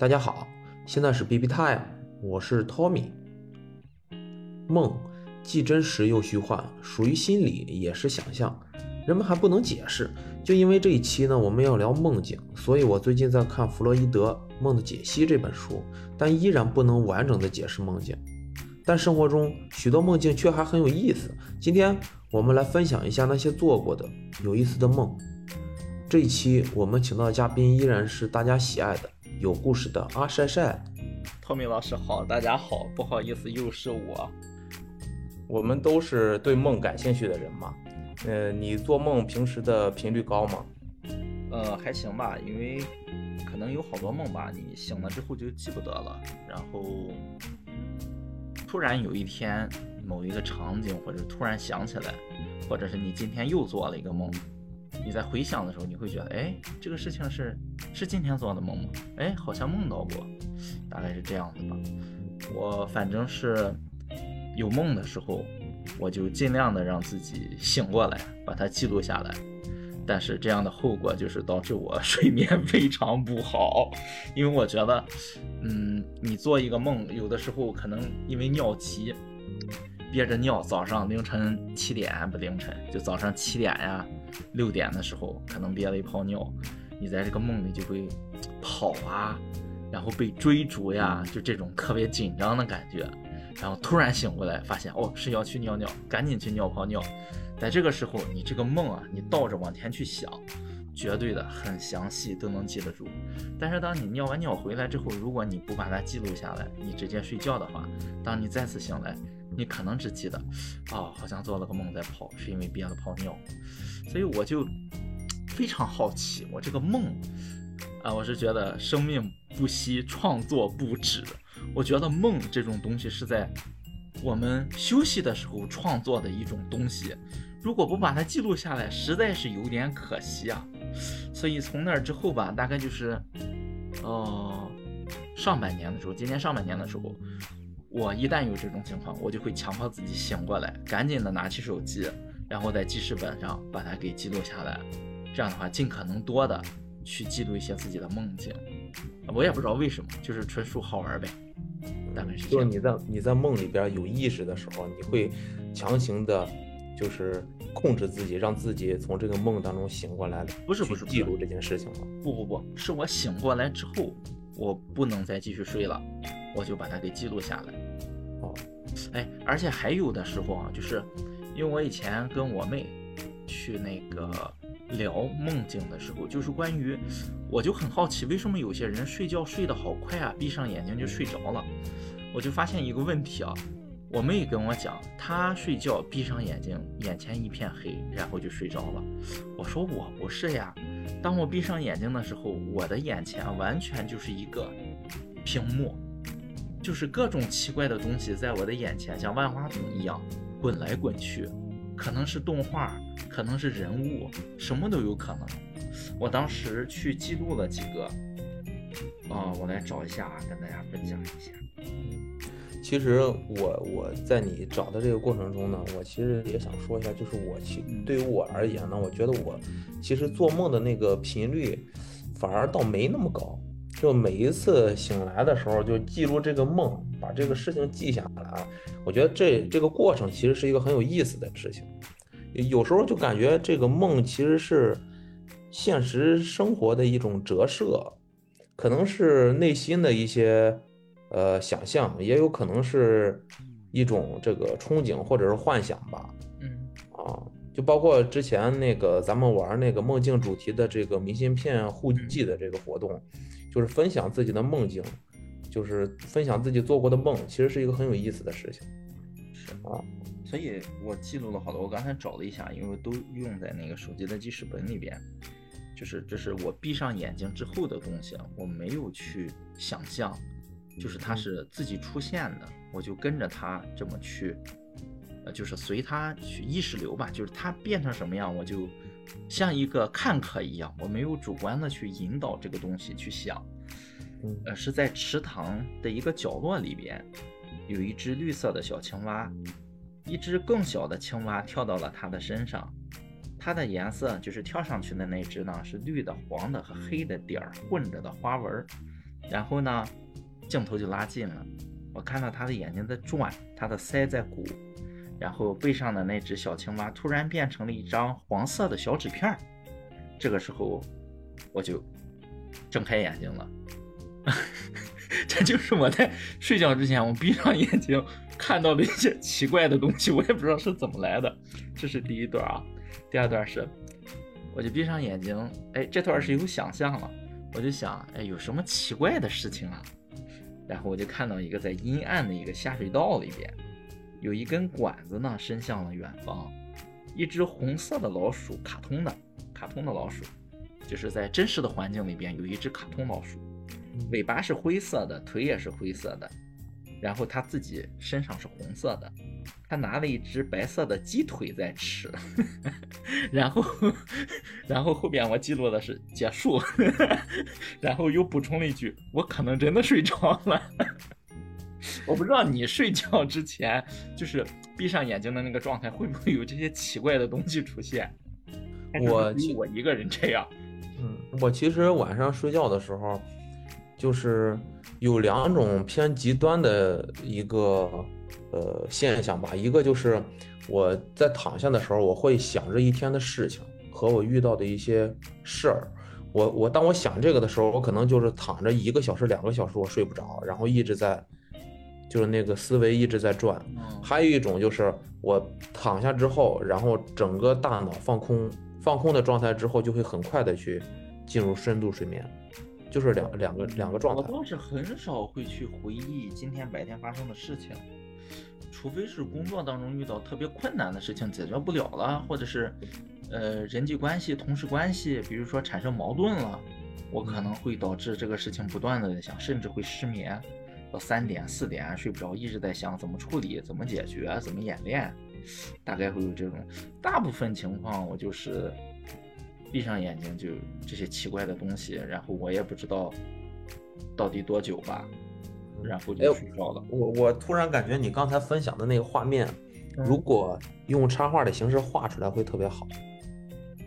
大家好，现在是 B B Time，我是 Tommy。梦既真实又虚幻，属于心理也是想象，人们还不能解释。就因为这一期呢，我们要聊梦境，所以我最近在看弗洛伊德《梦的解析》这本书，但依然不能完整的解释梦境。但生活中许多梦境却还很有意思。今天我们来分享一下那些做过的有意思的梦。这一期我们请到的嘉宾依然是大家喜爱的有故事的阿晒晒。托米老师好，大家好，不好意思，又是我。我们都是对梦感兴趣的人嘛。呃，你做梦平时的频率高吗？呃，还行吧，因为可能有好多梦吧，你醒了之后就记不得了，然后突然有一天某一个场景，或者突然想起来，或者是你今天又做了一个梦。你在回想的时候，你会觉得，哎，这个事情是是今天做的梦吗？哎，好像梦到过，大概是这样子吧。我反正是有梦的时候，我就尽量的让自己醒过来，把它记录下来。但是这样的后果就是导致我 睡眠非常不好，因为我觉得，嗯，你做一个梦，有的时候可能因为尿急，憋着尿，早上凌晨七点不凌晨，就早上七点呀。六点的时候，可能憋了一泡尿，你在这个梦里就会跑啊，然后被追逐呀，就这种特别紧张的感觉。然后突然醒过来，发现哦是要去尿尿，赶紧去尿泡尿。在这个时候，你这个梦啊，你倒着往前去想，绝对的很详细，都能记得住。但是当你尿完尿回来之后，如果你不把它记录下来，你直接睡觉的话，当你再次醒来，你可能只记得，哦好像做了个梦在跑，是因为憋了泡尿。所以我就非常好奇，我这个梦啊，我是觉得生命不息，创作不止。我觉得梦这种东西是在我们休息的时候创作的一种东西，如果不把它记录下来，实在是有点可惜啊。所以从那儿之后吧，大概就是，呃，上半年的时候，今年上半年的时候，我一旦有这种情况，我就会强迫自己醒过来，赶紧的拿起手机。然后在记事本上把它给记录下来，这样的话尽可能多的去记录一些自己的梦境。我也不知道为什么，就是纯属好玩呗。大概是就是你在你在梦里边有意识的时候，你会强行的，就是控制自己，让自己从这个梦当中醒过来。不是不是记录这件事情吗？不不不是我醒过来之后，我不能再继续睡了，我就把它给记录下来。哦，哎，而且还有的时候啊，就是。因为我以前跟我妹去那个聊梦境的时候，就是关于，我就很好奇，为什么有些人睡觉睡得好快啊，闭上眼睛就睡着了。我就发现一个问题啊，我妹跟我讲，她睡觉闭上眼睛，眼前一片黑，然后就睡着了。我说我不是呀，当我闭上眼睛的时候，我的眼前完全就是一个屏幕，就是各种奇怪的东西在我的眼前，像万花筒一样。滚来滚去，可能是动画，可能是人物，什么都有可能。我当时去记录了几个，啊，我来找一下，跟大家分享一下。其实我我在你找的这个过程中呢，我其实也想说一下，就是我其对于我而言呢，我觉得我其实做梦的那个频率反而倒没那么高。就每一次醒来的时候，就记录这个梦，把这个事情记下来。我觉得这这个过程其实是一个很有意思的事情。有时候就感觉这个梦其实是现实生活的一种折射，可能是内心的一些呃想象，也有可能是一种这个憧憬或者是幻想吧。嗯，啊，就包括之前那个咱们玩那个梦境主题的这个明信片互寄的这个活动。就是分享自己的梦境，就是分享自己做过的梦，其实是一个很有意思的事情。是啊，所以我记录了好多。我刚才找了一下，因为都用在那个手机的记事本里边。就是这是我闭上眼睛之后的东西，我没有去想象，就是它是自己出现的，我就跟着它这么去，呃，就是随它去意识流吧，就是它变成什么样，我就。像一个看客一样，我没有主观的去引导这个东西去想，呃，是在池塘的一个角落里边，有一只绿色的小青蛙，一只更小的青蛙跳到了它的身上，它的颜色就是跳上去的那只呢是绿的、黄的和黑的点儿混着的花纹，然后呢，镜头就拉近了，我看到他的眼睛在转，他的腮在鼓，然后背上的那只小青蛙突然变成了一张黄色的小纸片儿。这个时候，我就睁开眼睛了。这就是我在睡觉之前，我闭上眼睛看到的一些奇怪的东西，我也不知道是怎么来的。这是第一段啊，第二段是，我就闭上眼睛，哎，这段是有想象了，我就想，哎，有什么奇怪的事情啊？然后我就看到一个在阴暗的一个下水道里边，有一根管子呢伸向了远方，一只红色的老鼠，卡通的，卡通的老鼠，就是在真实的环境里边有一只卡通老鼠。尾巴是灰色的，腿也是灰色的，然后它自己身上是红色的，它拿了一只白色的鸡腿在吃，然后，然后后边我记录的是结束，然后又补充了一句，我可能真的睡着了，我不知道你睡觉之前就是闭上眼睛的那个状态会不会有这些奇怪的东西出现？我我一个人这样，嗯，我其实晚上睡觉的时候。就是有两种偏极端的一个呃现象吧，一个就是我在躺下的时候，我会想着一天的事情和我遇到的一些事儿。我我当我想这个的时候，我可能就是躺着一个小时、两个小时，我睡不着，然后一直在就是那个思维一直在转。还有一种就是我躺下之后，然后整个大脑放空，放空的状态之后，就会很快的去进入深度睡眠。就是两两个两个状态。我倒是很少会去回忆今天白天发生的事情，除非是工作当中遇到特别困难的事情解决不了了，或者是，呃，人际关系、同事关系，比如说产生矛盾了，我可能会导致这个事情不断的在想，甚至会失眠，到三点四点睡不着，一直在想怎么处理、怎么解决、怎么演练，大概会有这种。大部分情况我就是。闭上眼睛就这些奇怪的东西，然后我也不知道到底多久吧，然后就睡着了。我我突然感觉你刚才分享的那个画面，如果用插画的形式画出来会特别好。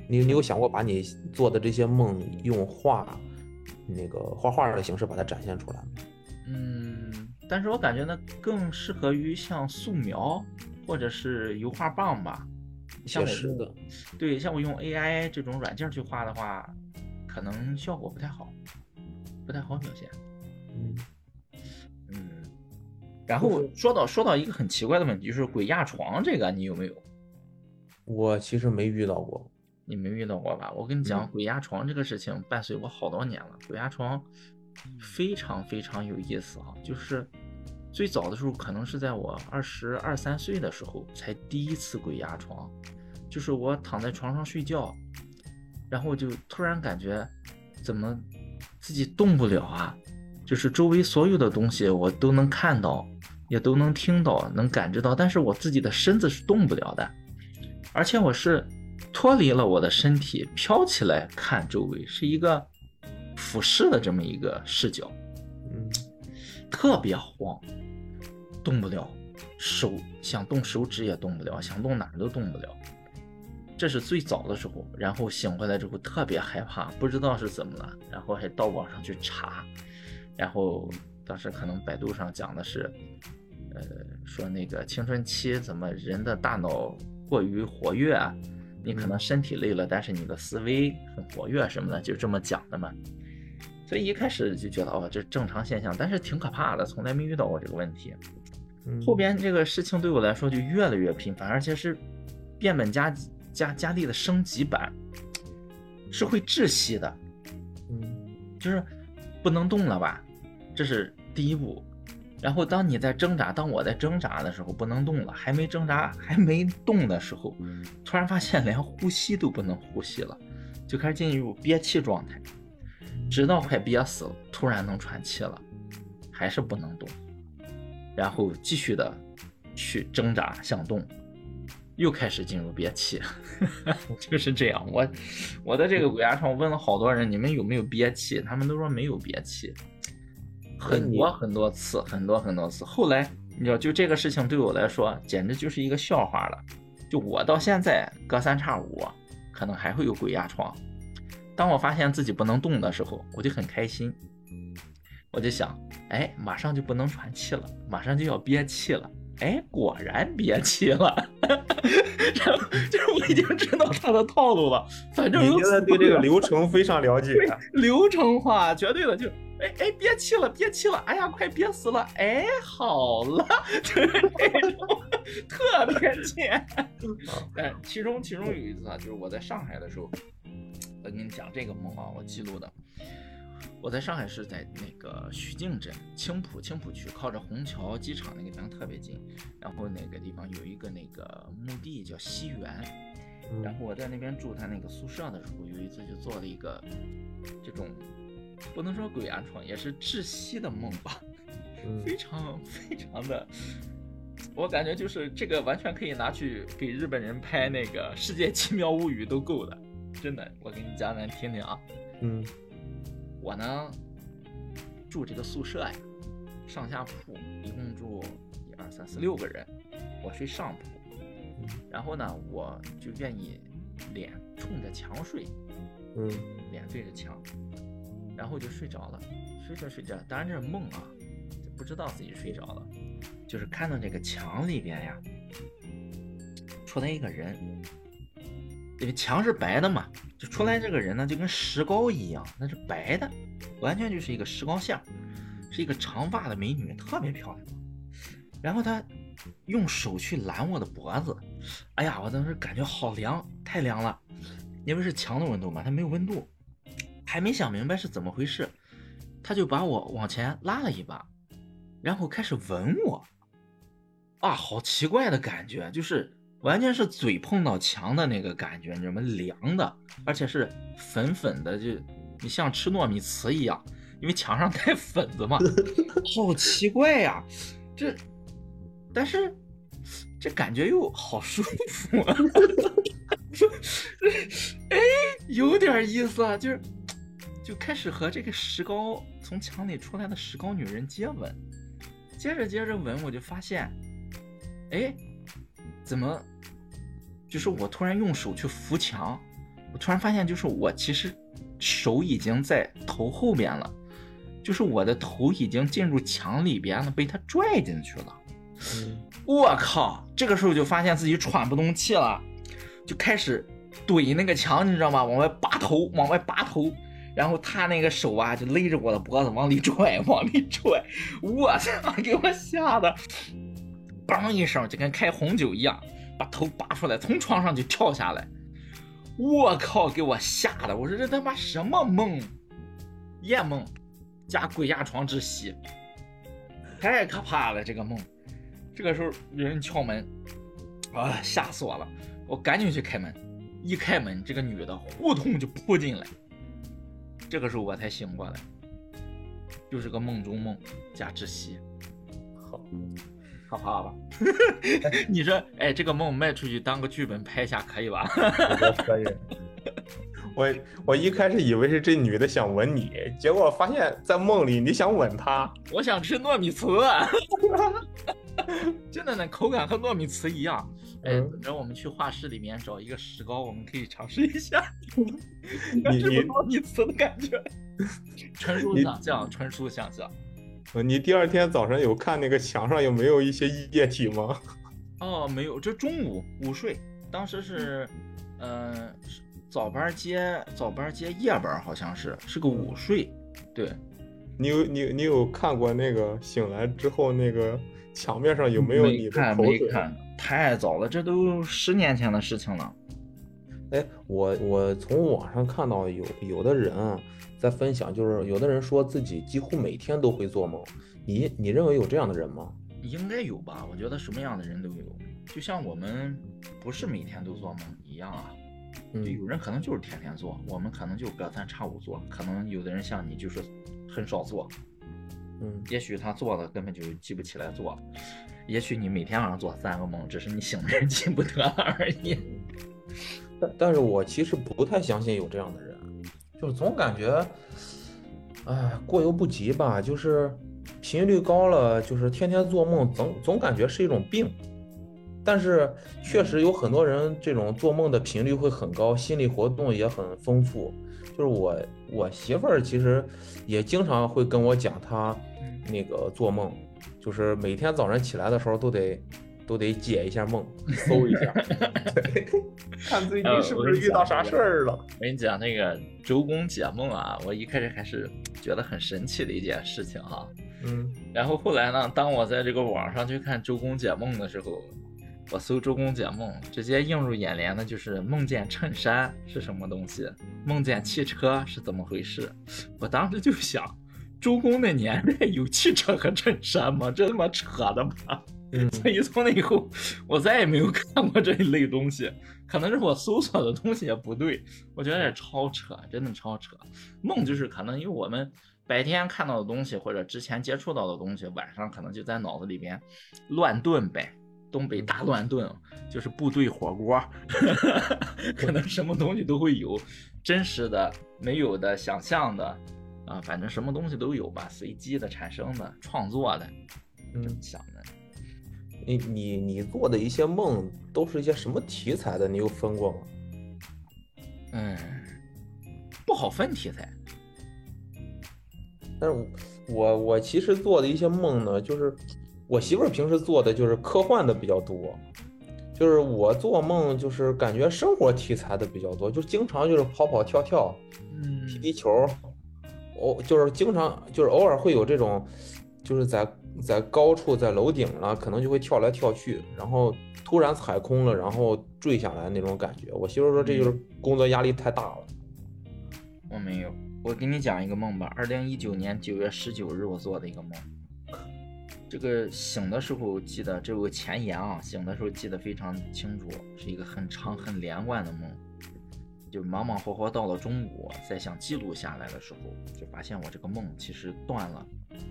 你你有想过把你做的这些梦用画那个画画的形式把它展现出来吗？嗯，但是我感觉呢更适合于像素描或者是油画棒吧。像我的，对，像我用 AI 这种软件去画的话，可能效果不太好，不太好表现。嗯嗯。然后说到说到一个很奇怪的问题，就是鬼压床这个，你有没有？我其实没遇到过。你没遇到过吧？我跟你讲，鬼压床这个事情伴随我好多年了。鬼压床非常非常有意思啊，就是。最早的时候，可能是在我二十二三岁的时候，才第一次鬼压床。就是我躺在床上睡觉，然后就突然感觉，怎么自己动不了啊？就是周围所有的东西我都能看到，也都能听到，能感知到，但是我自己的身子是动不了的。而且我是脱离了我的身体，飘起来看周围，是一个俯视的这么一个视角，嗯，特别慌。动不了，手想动手指也动不了，想动哪儿都动不了。这是最早的时候，然后醒过来之后特别害怕，不知道是怎么了，然后还到网上去查，然后当时可能百度上讲的是，呃，说那个青春期怎么人的大脑过于活跃啊，你可能身体累了，但是你的思维很活跃什么的，就这么讲的嘛。所以一开始就觉得哦，这正常现象，但是挺可怕的，从来没遇到过这个问题。后边这个事情对我来说就越来越频繁，而且是变本加加加厉的升级版，是会窒息的。嗯，就是不能动了吧，这是第一步。然后当你在挣扎，当我在挣扎的时候不能动了，还没挣扎还没动的时候，突然发现连呼吸都不能呼吸了，就开始进入憋气状态，直到快憋死了，突然能喘气了，还是不能动。然后继续的去挣扎想动，又开始进入憋气，就是这样。我我的这个鬼压床，我问了好多人，你们有没有憋气？他们都说没有憋气，很多很多次，很多很多次。后来你知道，就这个事情对我来说，简直就是一个笑话了。就我到现在隔三差五，可能还会有鬼压床。当我发现自己不能动的时候，我就很开心。我就想，哎，马上就不能喘气了，马上就要憋气了。哎，果然憋气了。然 后就是我已经知道他的套路了，反正你有现在对这个流程非常了解。流程化，绝对的就，哎哎，憋气了，憋气了，哎呀，快憋死了，哎，好了，就是这种特别贱。哎，其中其中有一次啊，就是我在上海的时候，我跟你讲这个梦啊，我记录的。我在上海是在那个徐泾镇青浦青浦区，靠着虹桥机场那个地方特别近。然后那个地方有一个那个墓地叫西园，然后我在那边住他那个宿舍的时候，有一次就做了一个这种不能说鬼压床，也是窒息的梦吧，嗯非常 非常的，我感觉就是这个完全可以拿去给日本人拍那个《世界奇妙物语》都够的，真的，我给你讲讲听听啊。嗯我呢住这个宿舍呀，上下铺，一共住一二三四六个人，我睡上铺，然后呢，我就愿意脸冲着墙睡，嗯脸对着墙，然后就睡着了，睡着睡着，当然这是梦啊，不知道自己睡着了，就是看到这个墙里边呀，出来一个人，这个墙是白的嘛，就出来这个人呢，就跟石膏一样，那是白的，完全就是一个石膏像，是一个长发的美女，特别漂亮。然后她用手去拦我的脖子，哎呀，我当时感觉好凉，太凉了，因为是墙的温度嘛，它没有温度，还没想明白是怎么回事，他就把我往前拉了一把，然后开始吻我，啊，好奇怪的感觉，就是完全是嘴碰到墙的那个感觉，你知道吗？凉的，而且是粉粉的，就你像吃糯米糍一样，因为墙上带粉子嘛，好奇怪呀，这，但是这感觉又好舒服啊 哎，有点意思啊，就是就开始和这个石膏从墙里出来的石膏女人接吻，接着接着吻，我就发现，哎，怎么，就是我突然用手去扶墙，我突然发现，就是我其实手已经在头后边了，就是我的头已经进入墙里边了，被他拽进去了。嗯我靠！这个时候就发现自己喘不动气了，就开始怼那个墙，你知道吗？往外拔头，往外拔头，然后他那个手啊就勒着我的脖子往里拽，往里拽。我操！给我吓得，梆一声就跟开红酒一样，把头拔出来，从床上就跳下来。我靠！给我吓得，我说这他妈什么梦？夜梦加鬼压床窒息，太可怕了！这个梦。这个时候有人敲门，啊，吓死我了！我赶紧去开门，一开门，这个女的呼通就扑进来。这个时候我才醒过来，就是个梦中梦加窒息，好，可怕吧？你说，哎，这个梦卖出去当个剧本拍一下可以吧？我觉得可以。我我一开始以为是这女的想吻你，结果发现在梦里你想吻她。我想吃糯米糍，真的呢口感和糯米糍一样。哎，嗯等着我们去画室里面找一个石膏，我们可以尝试一下，你你糯米糍的感觉，纯属想象，纯属想象。呃你第二天早晨有看那个墙上有没有一些液体吗？哦，没有，这中午午睡，当时是，呃，早班接早班接夜班，好像是是个午睡，对，你有你你有看过那个醒来之后那个墙面上有没有你的看口水？没看，太早了，这都十年前的事情了。哎，我我从网上看到有有的人啊在分享，就是有的人说自己几乎每天都会做梦，你你认为有这样的人吗？应该有吧？我觉得什么样的人都有，就像我们不是每天都做梦一样啊。就嗯有人可能就是天天做，我们可能就隔三差五做，可能有的人像你就是很少做，嗯也许他做了根本就记不起来做，也许你每天晚上做三个梦，只是你醒来记不得了而已。但但是我其实不太相信有这样的人，就是总感觉，哎，过犹不及吧。就是频率高了，就是天天做梦，总总感觉是一种病。但是确实有很多人这种做梦的频率会很高，心理活动也很丰富。就是我我媳妇儿其实也经常会跟我讲她嗯那个做梦，就是每天早上起来的时候都得都得解一下梦，搜一下，看最呃近是不是遇到啥事儿了。我跟你讲那个周公解梦啊，我一开始还是觉得很神奇的一件事情哈。嗯然后后来呢，当我在这个网上去看周公解梦的时候，我搜周公解梦，直接映入眼帘的就是梦见衬衫是什么东西，梦见汽车是怎么回事。我当时就想，周公那年代有汽车和衬衫吗？这他妈扯的吧！嗯所以从那以后，我再也没有看过这一类东西。可能是我搜索的东西也不对，我觉得也超扯，真的超扯。梦就是可能因为我们白天看到的东西或者之前接触到的东西，晚上可能就在脑子里边乱炖呗。东北大乱炖就是部队火锅，可能什么东西都会有，真实的、没有的、想象的，啊，反正什么东西都有吧，随机的、产生的、创作的，嗯，想的。你你你做的一些梦都是一些什么题材的？你有分过吗？嗯，不好分题材。但是我我我其实做的一些梦呢，就是我媳妇儿平时做的就是科幻的比较多，就是我做梦就是感觉生活题材的比较多，就经常就是跑跑跳跳、嗯踢踢球，偶就是经常就是偶尔会有这种，就是在在高处在楼顶了，可能就会跳来跳去，然后突然踩空了，然后坠下来那种感觉。我媳妇儿说这就是工作压力太大了。我没有，我给你讲一个梦吧。二零一九年九月十九日，我做的一个梦。这个醒的时候记得，这有个前言啊，醒的时候记得非常清楚，是一个很长很连贯的梦。就忙忙活活到了中午，再想记录下来的时候，就发现我这个梦其实断了，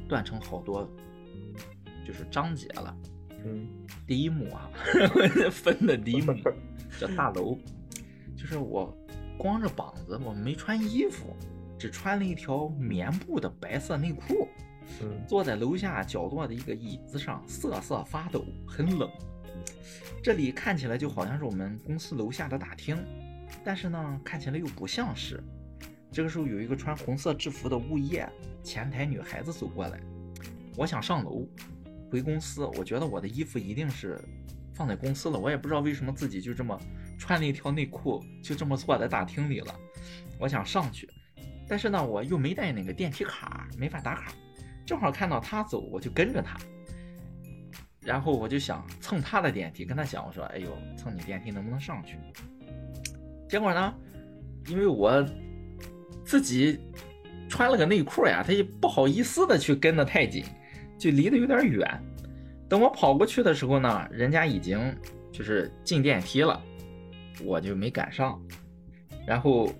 断成好多，就是章节了。嗯第一幕啊，分的第一幕 叫大楼，就是我光着膀子，我没穿衣服，只穿了一条棉布的白色内裤，坐在楼下角落的一个椅子上，瑟瑟发抖，很冷。这里看起来就好像是我们公司楼下的大厅，但是呢，看起来又不像是。这个时候有一个穿红色制服的物业前台女孩子走过来，我想上楼回公司，我觉得我的衣服一定是放在公司了，我也不知道为什么自己就这么穿了一条内裤，就这么坐在大厅里了。我想上去，但是呢，我又没带那个电梯卡，没法打卡。正好看到他走，我就跟着他。然后我就想蹭他的电梯，跟他讲，我说：“哎呦，蹭你电梯能不能上去？”结果呢，因为我自己穿了个内裤呀，他也不好意思的去跟得太紧，就离得有点远。等我跑过去的时候呢，人家已经就是进电梯了，我就没赶上。然后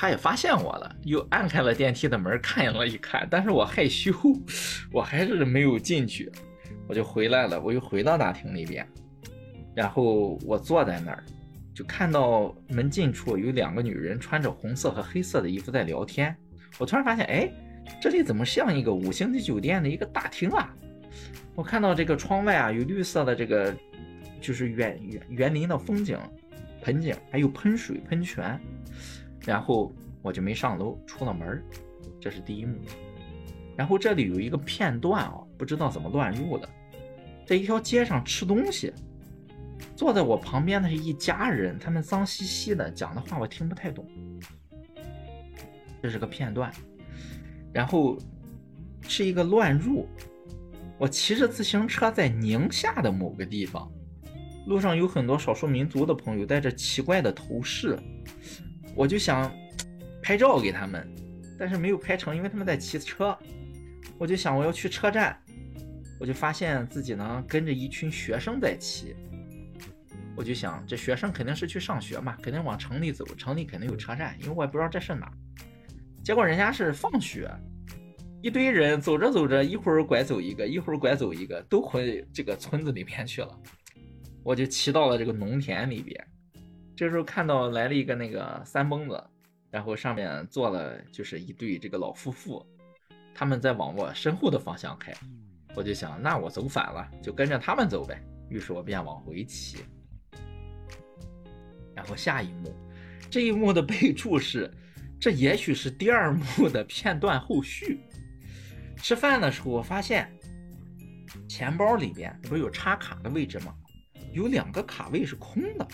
他也发现我了，又按开了电梯的门，看了一看，但是我害羞，我还是没有进去，我就回来了，我又回到大厅那边，然后我坐在那儿，就看到门近处有两个女人穿着红色和黑色的衣服在聊天，我突然发现，哎，这里怎么像一个五星级酒店的一个大厅啊？我看到这个窗外啊有绿色的这个，就是园园园林的风景，盆景，还有喷水喷泉。然后我就没上楼，出了门，这是第一幕。然后这里有一个片段啊，不知道怎么乱入的，在一条街上吃东西，坐在我旁边的是一家人，他们脏兮兮的，讲的话我听不太懂。这是个片段，然后是一个乱入。我骑着自行车在宁夏的某个地方，路上有很多少数民族的朋友戴着奇怪的头饰。我就想拍照给他们，但是没有拍成，因为他们在骑车。我就想我要去车站，我就发现自己呢跟着一群学生在骑。我就想这学生肯定是去上学嘛，肯定往城里走，城里肯定有车站，因为我也不知道这是哪。结果人家是放学，一堆人走着走着，一会儿拐走一个，一会儿拐走一个，都回这个村子里面去了。我就骑到了这个农田里边。这时候看到来了一个那个三蹦子，然后上面坐了就是一对这个老夫妇，他们在往我身后的方向开，我就想那我走反了，就跟着他们走呗。于是我便往回骑。然后下一幕，这一幕的 备注是这也许是第二幕的片段后续。吃饭的时候，我发现钱包里边不是有插卡的位置吗？有两个卡位是空的，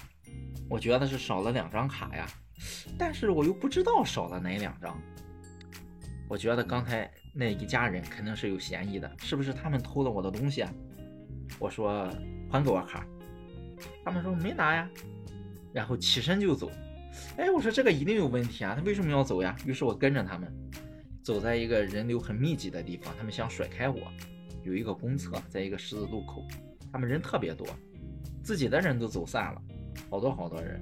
我觉得是少了两张卡呀，但是我又不知道少了哪两张。我觉得刚才那一家人肯定是有嫌疑的，是不是他们偷了我的东西啊？我说还给我卡，他们说没拿呀，然后起身就走。哎，我说这个一定有问题啊，他为什么要走呀？于是我跟着他们，走在一个人流很密集的地方，他们想甩开我。有一个公厕，在一个十字路口，他们人特别多，自己的人都走散了，好多好多人。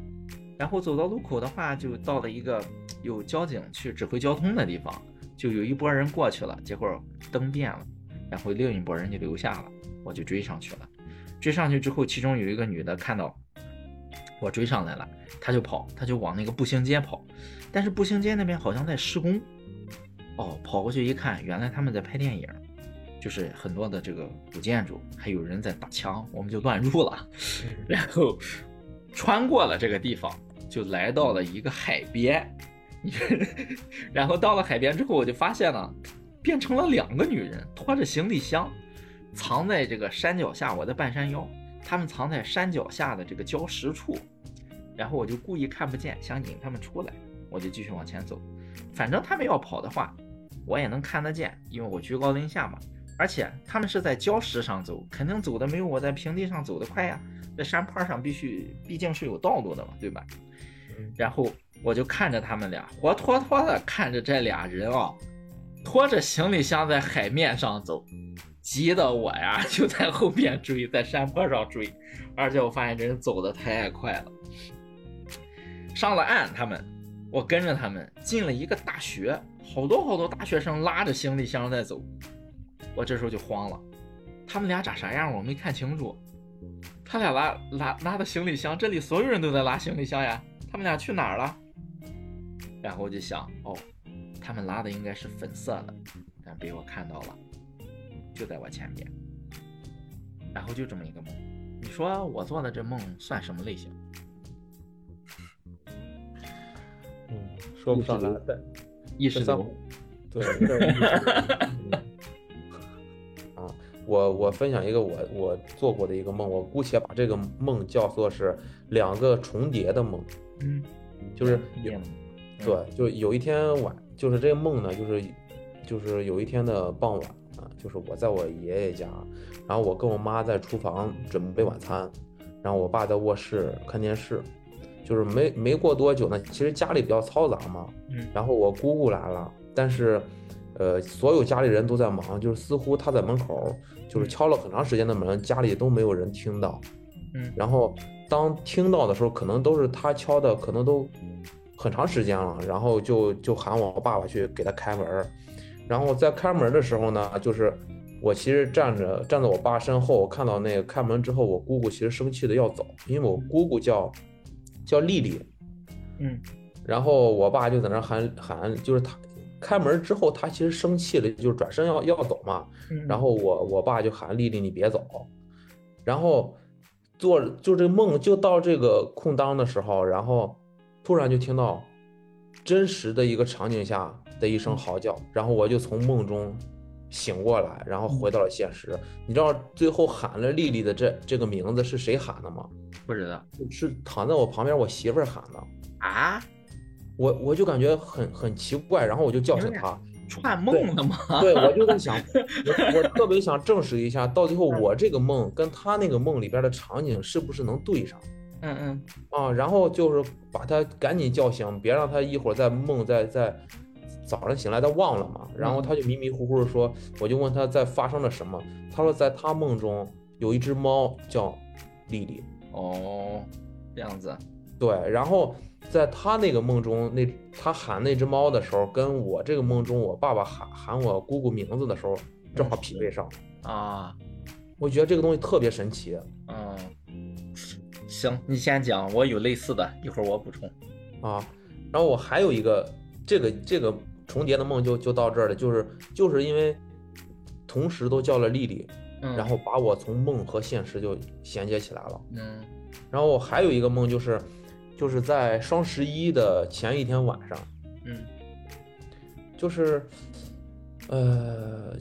然后走到路口的话，就到了一个有交警去指挥交通的地方，就有一波人过去了，结果灯变了，然后另一波人就留下了，我就追上去了。追上去之后，其中有一个女的看到我追上来了，她就跑，她就往那个步行街跑，但是步行街那边好像在施工。哦，跑过去一看，原来他们在拍电影。就是很多的这个古建筑，还有人在打枪，我们就乱入了，然后穿过了这个地方，就来到了一个海边。然后到了海边之后，我就发现了，变成了两个女人拖着行李箱，藏在这个山脚下。我在半山腰，他们藏在山脚下的这个礁石处。然后我就故意看不见，想引他们出来，我就继续往前走。反正他们要跑的话，我也能看得见，因为我居高临下嘛。而且他们是在礁石上走，肯定走的没有我在平地上走的快呀。在山坡上必须，毕竟是有道路的嘛，对吧？然后我就看着他们俩，活脱脱的看着这俩人啊，拖着行李箱在海面上走，急得我呀 就在后边追，在山坡上追。而且我发现这人走的太快了。上了岸，他们，我跟着他们进了一个大学，好多好多大学生拉着行李箱在走。我这时候就慌了，他们俩长啥样我没看清楚。他俩拉拉拉的行李箱，这里所有人都在拉行李箱呀。他们俩去哪儿了？然后我就想，哦，他们拉的应该是粉色的，但被我看到了，就在我前面。然后就这么一个梦，你说我做的这梦算什么类型？嗯，说不上来，意识流。对。我我分享一个我我做过的一个梦，我姑且把这个梦叫做是两个重叠的梦，嗯，就是有，对，就有一天晚，就是这个梦呢，就是就是有一天的傍晚啊，就是我在我爷爷家，然后我跟我妈在厨房准备晚餐，然后我爸在卧室看电视，就是没没过多久呢，其实家里比较嘈杂嘛，嗯，然后我姑姑来了，但是。呃，所有家里人都在忙，就是似乎他在门口，就是敲了很长时间的门，家里都没有人听到。嗯，然后当听到的时候，可能都是他敲的，可能都很长时间了，然后就就喊我爸爸去给他开门。然后在开门的时候呢，就是我其实站着站在我爸身后，我看到那个开门之后，我姑姑其实生气的要走，因为我姑姑叫叫丽丽。嗯，然后我爸就在那喊喊，就是他。开门之后，他其实生气了，就转身要要走嘛。然后我我爸就喊丽丽，你别走。然后做就这梦就到这个空当的时候，然后突然就听到真实的一个场景下的一声嚎叫，然后我就从梦中醒过来，然后回到了现实。你知道最后喊了丽丽的这这个名字是谁喊的吗？不知道，是躺在我旁边我媳妇儿喊的啊。我我就感觉很很奇怪，然后我就叫醒他，串梦了吗？对，我就在想，我我特别想证实一下，到最后我这个梦跟他那个梦里边的场景是不是能对上？嗯嗯啊，然后就是把他赶紧叫醒，别让他一会儿在梦在在早上醒来他忘了嘛。然后他就迷迷糊糊的说，我就问他在发生了什么，他说在他梦中有一只猫叫丽丽。哦，这样子。对，然后。在他那个梦中，那他喊那只猫的时候，跟我这个梦中我爸爸喊喊我姑姑名字的时候，正好匹配上啊！我觉得这个东西特别神奇。嗯，行，你先讲，我有类似的，一会儿我补充。啊，然后我还有一个这个这个重叠的梦，就就到这儿了，就是就是因为同时都叫了丽丽，然后把我从梦和现实就衔接起来了。嗯，然后我还有一个梦就是。就是在双十一的前一天晚上，嗯，就是，呃，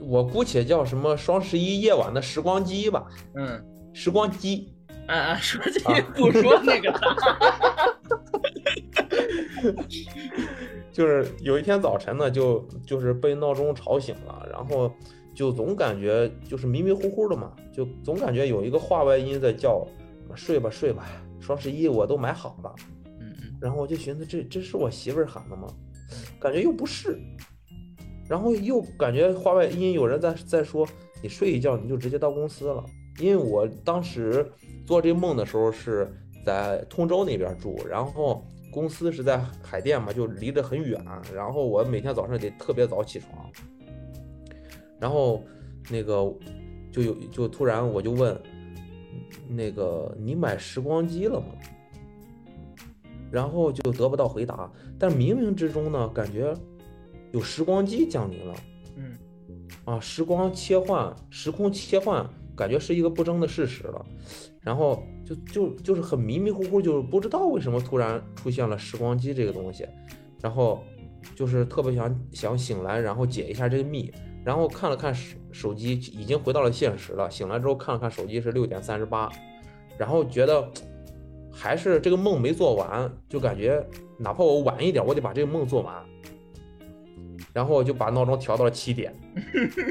我姑且叫什么双十一夜晚的时光机吧，嗯，时光机。啊啊，说这不说那个了。就是有一天早晨呢，就就是被闹钟吵醒了，然后就总感觉就是迷迷糊糊的嘛，就总感觉有一个话外音在叫，睡吧睡吧，双十一我都买好了。嗯嗯然后我就寻思这这是我媳妇儿喊的吗？感觉又不是，然后又感觉话外音有人在在说你睡一觉你就直接到公司了，因为我当时做这梦的时候是在通州那边住，然后公司是在海淀嘛，就离得很远，然后我每天早上得特别早起床，然后那个就有就突然我就问那个你买时光机了吗？然后就得不到回答，但冥冥之中呢，感觉有时光机降临了嗯啊，时光切换、时空切换，感觉是一个不争的事实了。然后就就就是很迷迷糊糊，就是不知道为什么突然出现了时光机这个东西，然后就是特别想想醒来，然后解一下这个密，然后看了看手手机，已经回到了现实了。醒来之后看了看手机是六点三十八，然后觉得还是这个梦没做完，就感觉哪怕我晚一点，我得把这个梦做完。然后我就把闹钟调到了七点，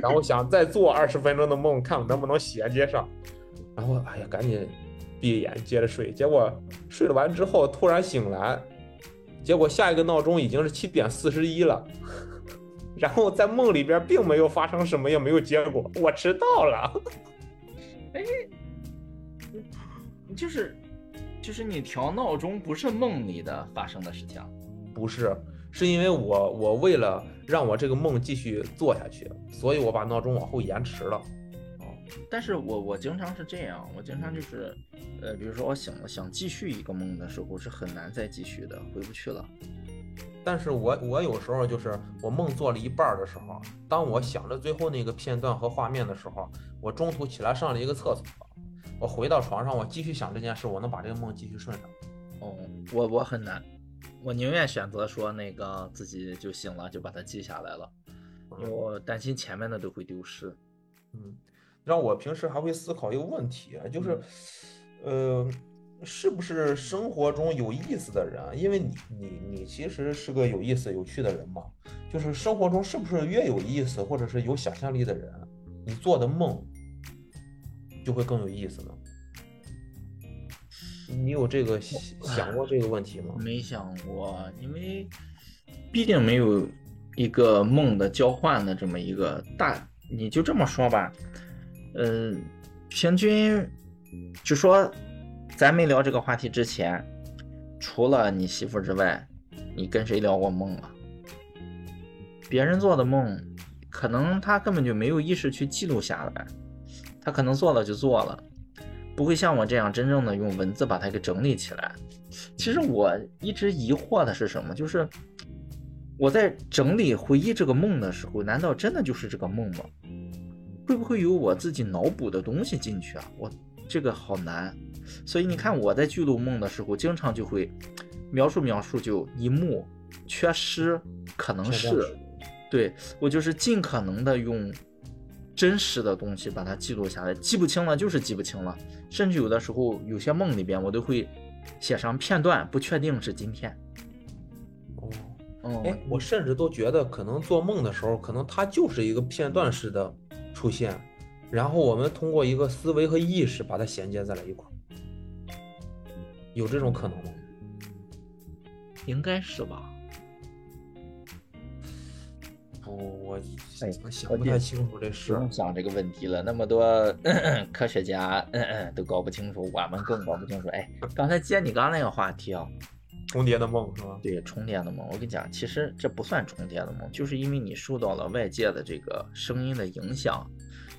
然后想再做二十分钟的梦，看能不能衔接上。然后哎呀，赶紧闭眼接着睡。结果睡了完之后，突然醒来，结果下一个闹钟已经是七点四十一了。然后在梦里边并没有发生什么，也没有结果，我迟到了。就是就是你调闹钟不是梦里的发生的事情。不是，是因为我我为了让我这个梦继续做下去，所以我把闹钟往后延迟了。哦，但是我我经常是这样，我经常就是，呃，比如说我醒了想继续一个梦的时候是很难再继续的，回不去了。但是我我有时候就是我梦做了一半儿的时候，当我想着最后那个片段和画面的时候，我中途起来上了一个厕所，我回到床上，我继续想这件事，我能把这个梦继续顺上。哦，我我很难，我宁愿选择说那个自己就醒了就把它记下来了，因为我担心前面的都会丢失。嗯，让我平时还会思考一个问题，啊就是，呃，是不是生活中有意思的人啊？因为你你你其实是个有意思、有趣的人嘛，就是生活中是不是越有意思或者是有想象力的人，你做的梦就会更有意思呢？你有这个想想过这个问题吗？没想过，因为毕竟没有一个梦的交换的这么一个大，你就这么说吧，呃，平均就说咱没聊这个话题之前，除了你媳妇之外，你跟谁聊过梦啊？别人做的梦，可能他根本就没有意识去记录下来，他可能做了就做了。不会像我这样真正的用文字把它给整理起来。其实我一直疑惑的是什么？就是我在整理回忆这个梦的时候，难道真的就是这个梦吗？会不会有我自己脑补的东西进去啊？我这个好难。所以你看我在记录梦的时候，经常就会描述描述就一幕缺失，可能是对我就是尽可能的用真实的东西把它记录下来，记不清了就是记不清了，甚至有的时候有些梦里边我都会写上片段，不确定是今天。哦。嗯，哎，我甚至都觉得，可能做梦的时候，可能它就是一个片段式的出现，然后我们通过一个思维和意识把它衔接在了一块儿，有这种可能吗？应该是吧？哦，我哎我想不太清楚这不事。用想这个问题了，那么多 科学家都搞不清楚，我们更搞不清楚。哎，刚才接你刚刚那个话题啊，重叠的梦是吧？对重叠的梦，我跟你讲，其实这不算重叠的梦，就是因为你受到了外界的这个声音的影响，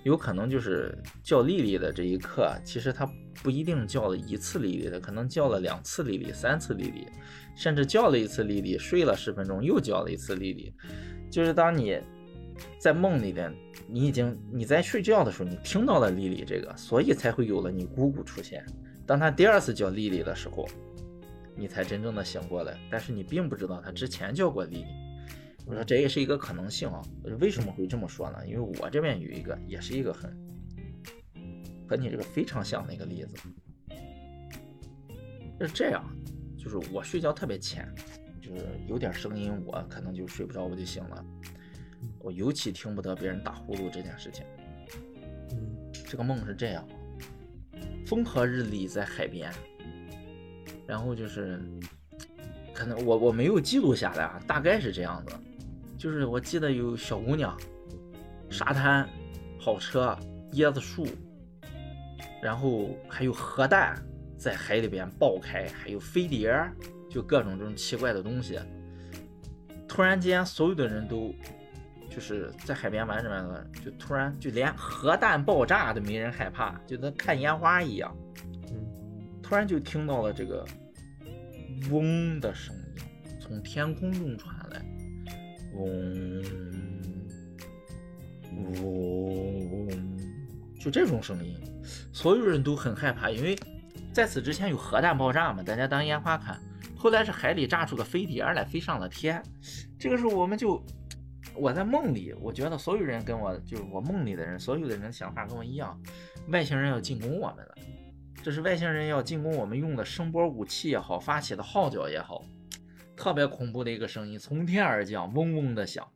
有可能就是叫丽丽的这一刻，其实他不一定叫了一次丽丽的，可能叫了两次丽丽、三次丽丽，甚至叫了一次丽丽，睡了十分钟又叫了一次丽丽，就是当你在梦里边，你已经你在睡觉的时候，你听到了丽丽这个，所以才会有了你姑姑出现。当他第二次叫丽丽的时候，你才真正的醒过来，但是你并不知道他之前叫过丽丽。我说这也是一个可能性啊。为什么会这么说呢？因为我这边有一个，也是一个很和你这个非常像的一个例子。是这样，就是我睡觉特别浅，就是有点声音，我可能就睡不着，我就醒了。我尤其听不得别人打呼噜这件事情。嗯这个梦是这样：风和日丽在海边，然后就是，可能我我没有记录下来啊，大概是这样子。就是我记得有小姑娘，沙滩、跑车、椰子树，然后还有核弹在海里边爆开，还有飞碟，就各种这种奇怪的东西。突然间，所有的人都就是在海边玩着玩着，就突然就连核弹爆炸都没人害怕，就跟看烟花一样。嗯突然就听到了这个嗡的声音从天空中传来，嗡嗡嗡，就这种声音，所有人都很害怕，因为在此之前有核弹爆炸嘛，大家当烟花看。后来是海里炸出个飞碟来，飞上了天。这个时候我们就，我在梦里，我觉得所有人跟我就是我梦里的人，所有的人想法跟我一样，外星人要进攻我们了。这是外星人要进攻我们用的声波武器也好，发起的号角也好，特别恐怖的一个声音从天而降，嗡嗡的响，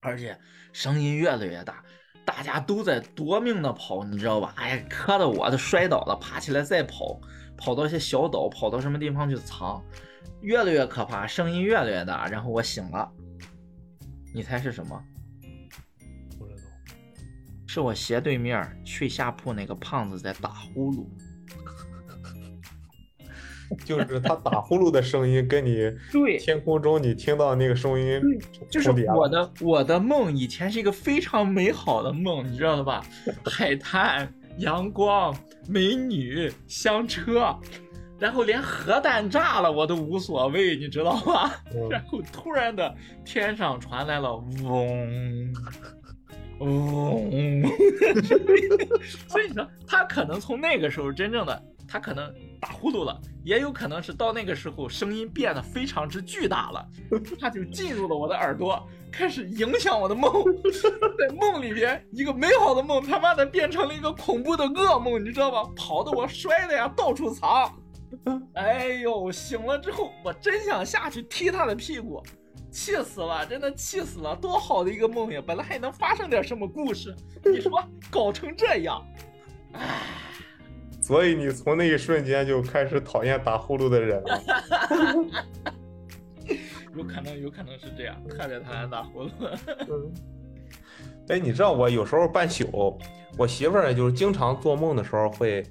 而且声音越来越大，大家都在夺命的跑，你知道吧？哎呀，磕的我都摔倒了，爬起来再跑，跑到一些小岛，跑到什么地方去藏，越来越可怕，声音越来越大，然后我醒了，你猜是什么？不知道。是我斜对面睡下铺那个胖子在打呼噜。就是他打呼噜的声音跟你 对天空中你听到那个声音就是我的我的梦以前是一个非常美好的梦，你知道的吧？海滩、阳光、美女、香车，然后连核弹炸了我都无所谓，你知道吗？嗯 然后突然的天上传来了嗡嗡，所以说他可能从那个时候真正的他可能打呼噜了，也有可能是到那个时候声音变得非常之巨大了，他就进入了我的耳朵，开始影响我的梦，在梦里边一个美好的梦他妈的变成了一个恐怖的噩梦，你知道吗？跑的我摔的呀到处藏。哎呦，醒了之后，我真想下去踢他的屁股，气死了，真的气死了！多好的一个梦呀，本来还能发生点什么故事，你说搞成这样，唉，所以你从那一瞬间就开始讨厌打呼噜的人了。有可能，有可能是这样，特别讨厌打呼噜。哎，你知道我有时候半宿，我媳妇儿就是经常做梦的时候会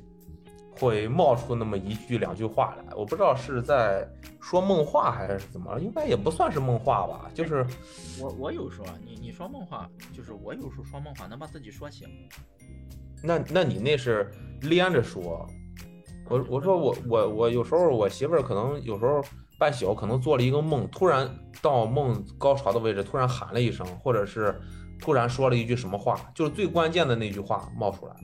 会冒出那么一句两句话来，我不知道是在说梦话还是怎么，应该也不算是梦话吧，就是我我有时候啊，你你说梦话，就是我有时候说梦话能把自己说醒。那那你那是连着说，我我说我我我有时候我媳妇儿可能有时候半宿可能做了一个梦，突然到梦高潮的位置，突然喊了一声，或者是突然说了一句什么话，就是最关键的那句话冒出来。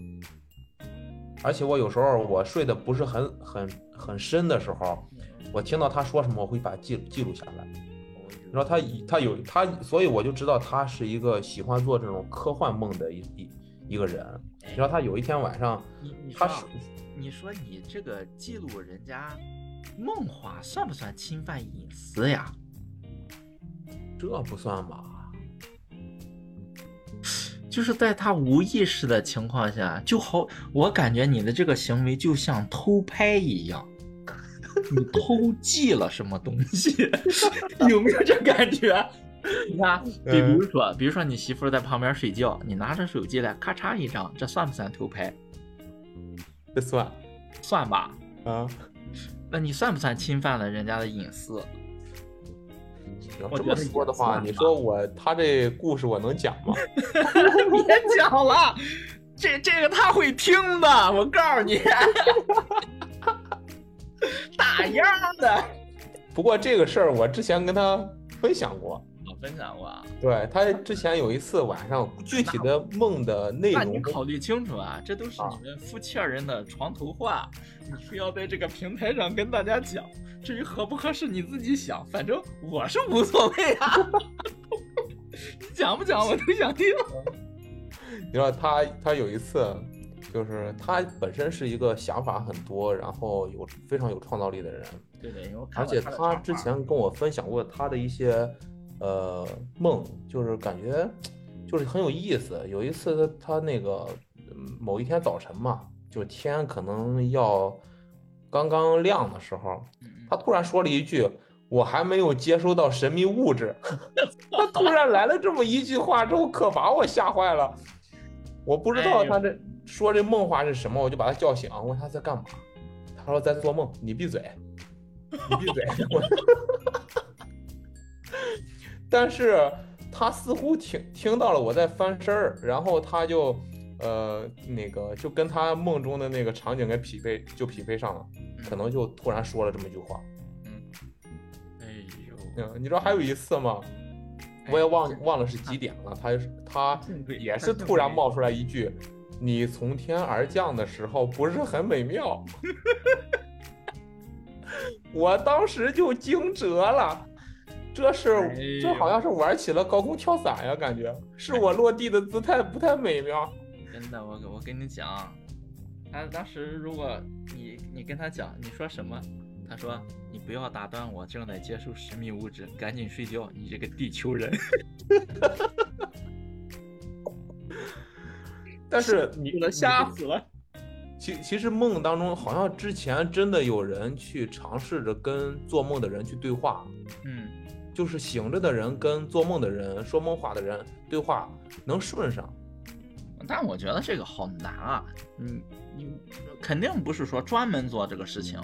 而且我有时候我睡得不是很很很深的时候，我听到他说什么，我会把记记录下来。你知道他他有他，所以我就知道他是一个喜欢做这种科幻梦的一一一个人。你知道他有一天晚上，你你他是说啊，你说你这个记录人家梦话算不算侵犯隐私呀？这不算吧？就是在他无意识的情况下，就好，我感觉你的这个行为就像偷拍一样，你偷 记了什么东西，有没有这感觉？你看，比如说，比如说你媳妇在旁边睡觉，你拿着手机来咔嚓一张，这算不算偷拍？这算算吧。啊？那你算不算侵犯了人家的隐私？要这么说的话，你说我他这故事我能讲吗？别讲了，这这个他会听的，我告诉你，大样的。不过这个事儿我之前跟他分享过，我分享过啊，对他之前有一次晚上具体的梦的内那你容，考虑清楚啊，这都是你们夫妻二人的床头话，你非要在这个平台上跟大家讲。至于合不合适你自己想，反正我是无所谓啊。你讲不讲我都想听。你知道他他有一次，就是他本身是一个想法很多，然后有非常有创造力的人，对对，因为而且他之前跟我分享过他的一些呃梦，就是感觉就是很有意思。有一次他他那个嗯某一天早晨嘛，就天可能要刚刚亮的时候，他突然说了一句：“我还没有接收到神秘物质。”他突然来了这么一句话之后，可把我吓坏了。我不知道他这说这梦话是什么，我就把他叫醒，问他在干嘛。他说在做梦。你闭嘴，你闭嘴。我但是他似乎听听到了我在翻身儿，然后他就呃那个就跟他梦中的那个场景给匹配，就匹配上了。可能就突然说了这么一句话。哎呦，嗯，你知道还有一次吗？我也忘忘了是几点了。他是他也是突然冒出来一句：“你从天而降的时候不是很美妙。”我当时就惊蛰了，这是这好像是玩起了高空跳伞呀，感觉 是我落地的姿态不太美妙。真的，我我跟你讲，他当时如果你你跟他讲，你说什么？他说你不要打断我，正在接受神秘物质，赶紧睡觉，你这个地球人。但是你给他吓死了。其其实梦当中，好像之前真的有人去尝试着跟做梦的人去对话，嗯，就是醒着的人跟做梦的人、说梦话的人对话能顺上。但我觉得这个好难啊，你你肯定不是说专门做这个事情，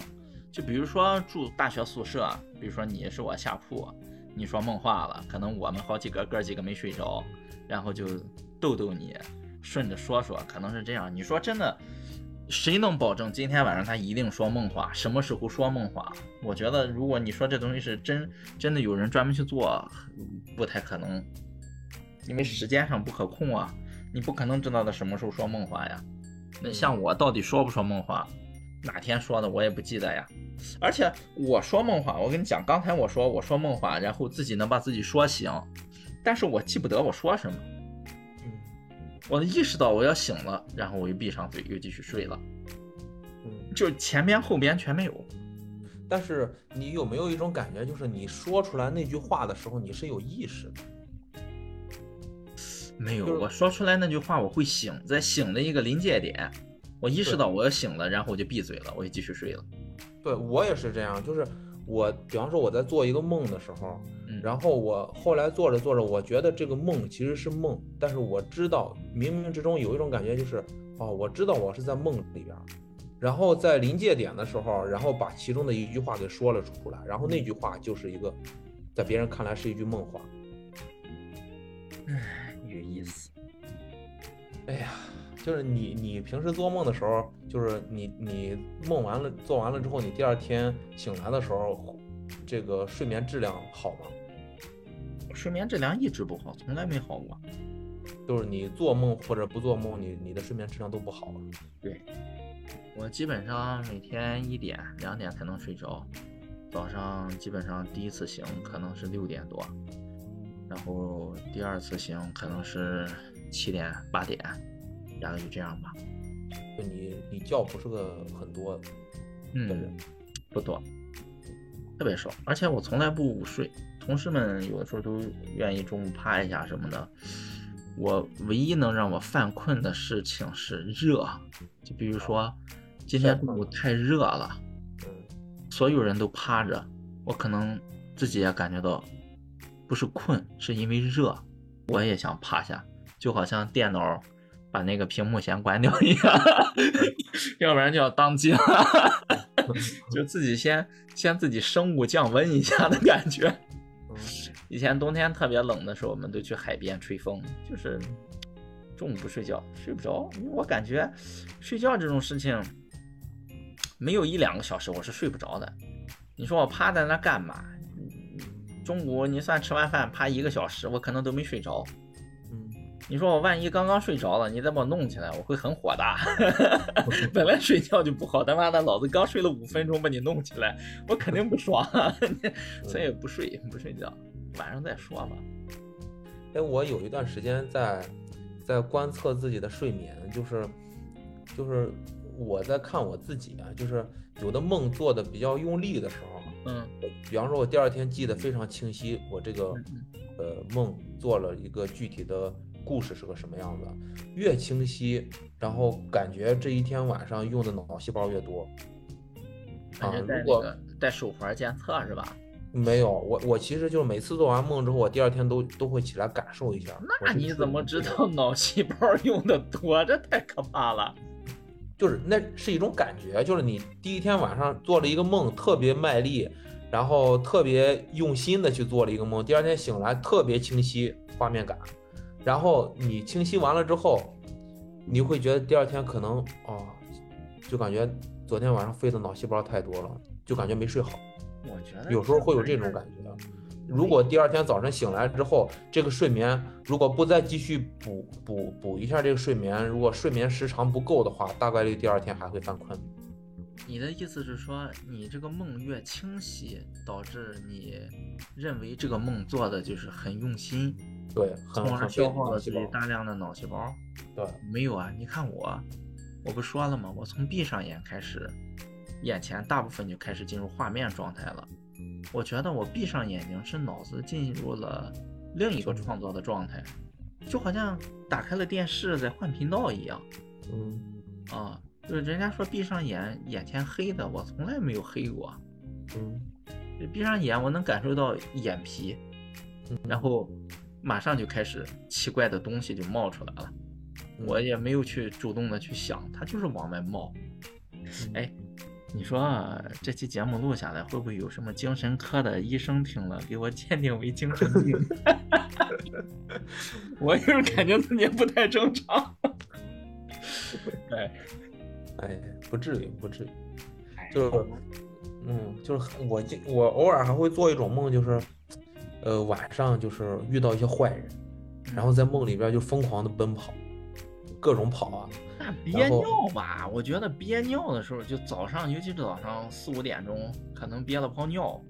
就比如说住大学宿舍，比如说你是我下铺，你说梦话了，可能我们好几个哥几个没睡着，然后就逗逗你，顺着说说，可能是这样。你说真的，谁能保证今天晚上他一定说梦话？什么时候说梦话？我觉得如果你说这东西是真真的有人专门去做，不太可能，因为时间上不可控啊。你不可能知道他什么时候说梦话呀。那像我到底说不说梦话，哪天说的我也不记得呀。而且我说梦话，我跟你讲，刚才我说我说梦话，然后自己能把自己说醒，但是我记不得我说什么。嗯我意识到我要醒了，然后我又闭上嘴，又继续睡了，嗯。就前边后边全没有。但是你有没有一种感觉，就是你说出来那句话的时候，你是有意识的？没有，就是我说出来那句话，我会醒，在醒的一个临界点，我意识到我要醒了，然后我就闭嘴了，我就继续睡了。对我也是这样，就是我，比方说我在做一个梦的时候，嗯，然后我后来做着做着，我觉得这个梦其实是梦，但是我知道冥冥之中有一种感觉，就是哦，我知道我是在梦里边，然后在临界点的时候，然后把其中的一句话给说了出来，然后那句话就是一个，在别人看来是一句梦话。有意思。哎呀，就是你你平时做梦的时候，就是你你梦完了做完了之后，你第二天醒来的时候，这个睡眠质量好吗？睡眠质量一直不好，从来没好过。就是你做梦或者不做梦，你你的睡眠质量都不好了。对，我基本上每天一点两点才能睡着，早上基本上第一次醒可能是六点多，然后第二次醒可能是七点八点，大概就这样吧。就你你觉不是个很多的嗯人，，不多，特别少，而且我从来不午睡。同事们有的时候都愿意中午趴一下什么的，我唯一能让我犯困的事情是热，就比如说今天中午太热了，嗯，所有人都趴着，我可能自己也感觉到不是困，是因为热，我也想趴下，就好像电脑把那个屏幕先关掉一下，要不然就要当机了，就自己先先自己生物降温一下的感觉。嗯以前冬天特别冷的时候，我们都去海边吹风，就是中午不睡觉，睡不着。因为我感觉睡觉这种事情，没有一两个小时我是睡不着的。你说我趴在那干嘛？中午你算吃完饭趴一个小时，我可能都没睡着。嗯，你说我万一刚刚睡着了，你再把我弄起来，我会很火大。本来睡觉就不好，他妈的老子刚睡了五分钟把你弄起来，我肯定不爽，所以不睡不睡觉，晚上再说吧。哎，我有一段时间在在观测自己的睡眠，就是就是我在看我自己啊，就是有的梦做的比较用力的时候，嗯，比方说我第二天记得非常清晰，我这个呃梦做了一个具体的故事是个什么样子，越清晰，然后感觉这一天晚上用的脑细胞越多。啊，如果那个带手环监测是吧？没有，我我其实就是每次做完梦之后，我第二天都都会起来感受一下。那你怎么知道脑细胞用的多？这太可怕了。就是那是一种感觉，就是你第一天晚上做了一个梦，特别卖力，然后特别用心的去做了一个梦，第二天醒来特别清晰画面感，然后你清晰完了之后，你会觉得第二天可能哦，就感觉昨天晚上飞的脑细胞太多了，就感觉没睡好，我觉得有时候会有这种感觉。如果第二天早晨醒来之后，这个睡眠如果不再继续补补补一下这个睡眠，如果睡眠时长不够的话，大概率第二天还会犯困。你的意思是说，你这个梦越清晰，导致你认为这个梦做的就是很用心，对，从而消耗了自。己大量的脑细胞。对，没有啊，你看我，我不说了吗？我从闭上眼开始，眼前大部分就开始进入画面状态了。我觉得我闭上眼睛是脑子进入了另一个创作的状态，就好像打开了电视在换频道一样嗯，啊。就是人家说闭上眼眼前黑的，我从来没有黑过。嗯，闭上眼，我能感受到眼皮，嗯然后马上就开始奇怪的东西就冒出来了。嗯我也没有去主动的去想，它就是往外冒。哎，你说啊这期节目录下来，会不会有什么精神科的医生听了，给我鉴定为精神病？我就是感觉自己不太正常。哎，哎，不至于，不至于。哎就是，嗯，就是很我经我偶尔还会做一种梦，就是，呃，晚上就是遇到一些坏人，然后在梦里边就疯狂的奔跑，各种跑啊。那憋尿吧，我觉得憋尿的时候，就早上，尤其是早上四五点钟，可能憋了泡尿，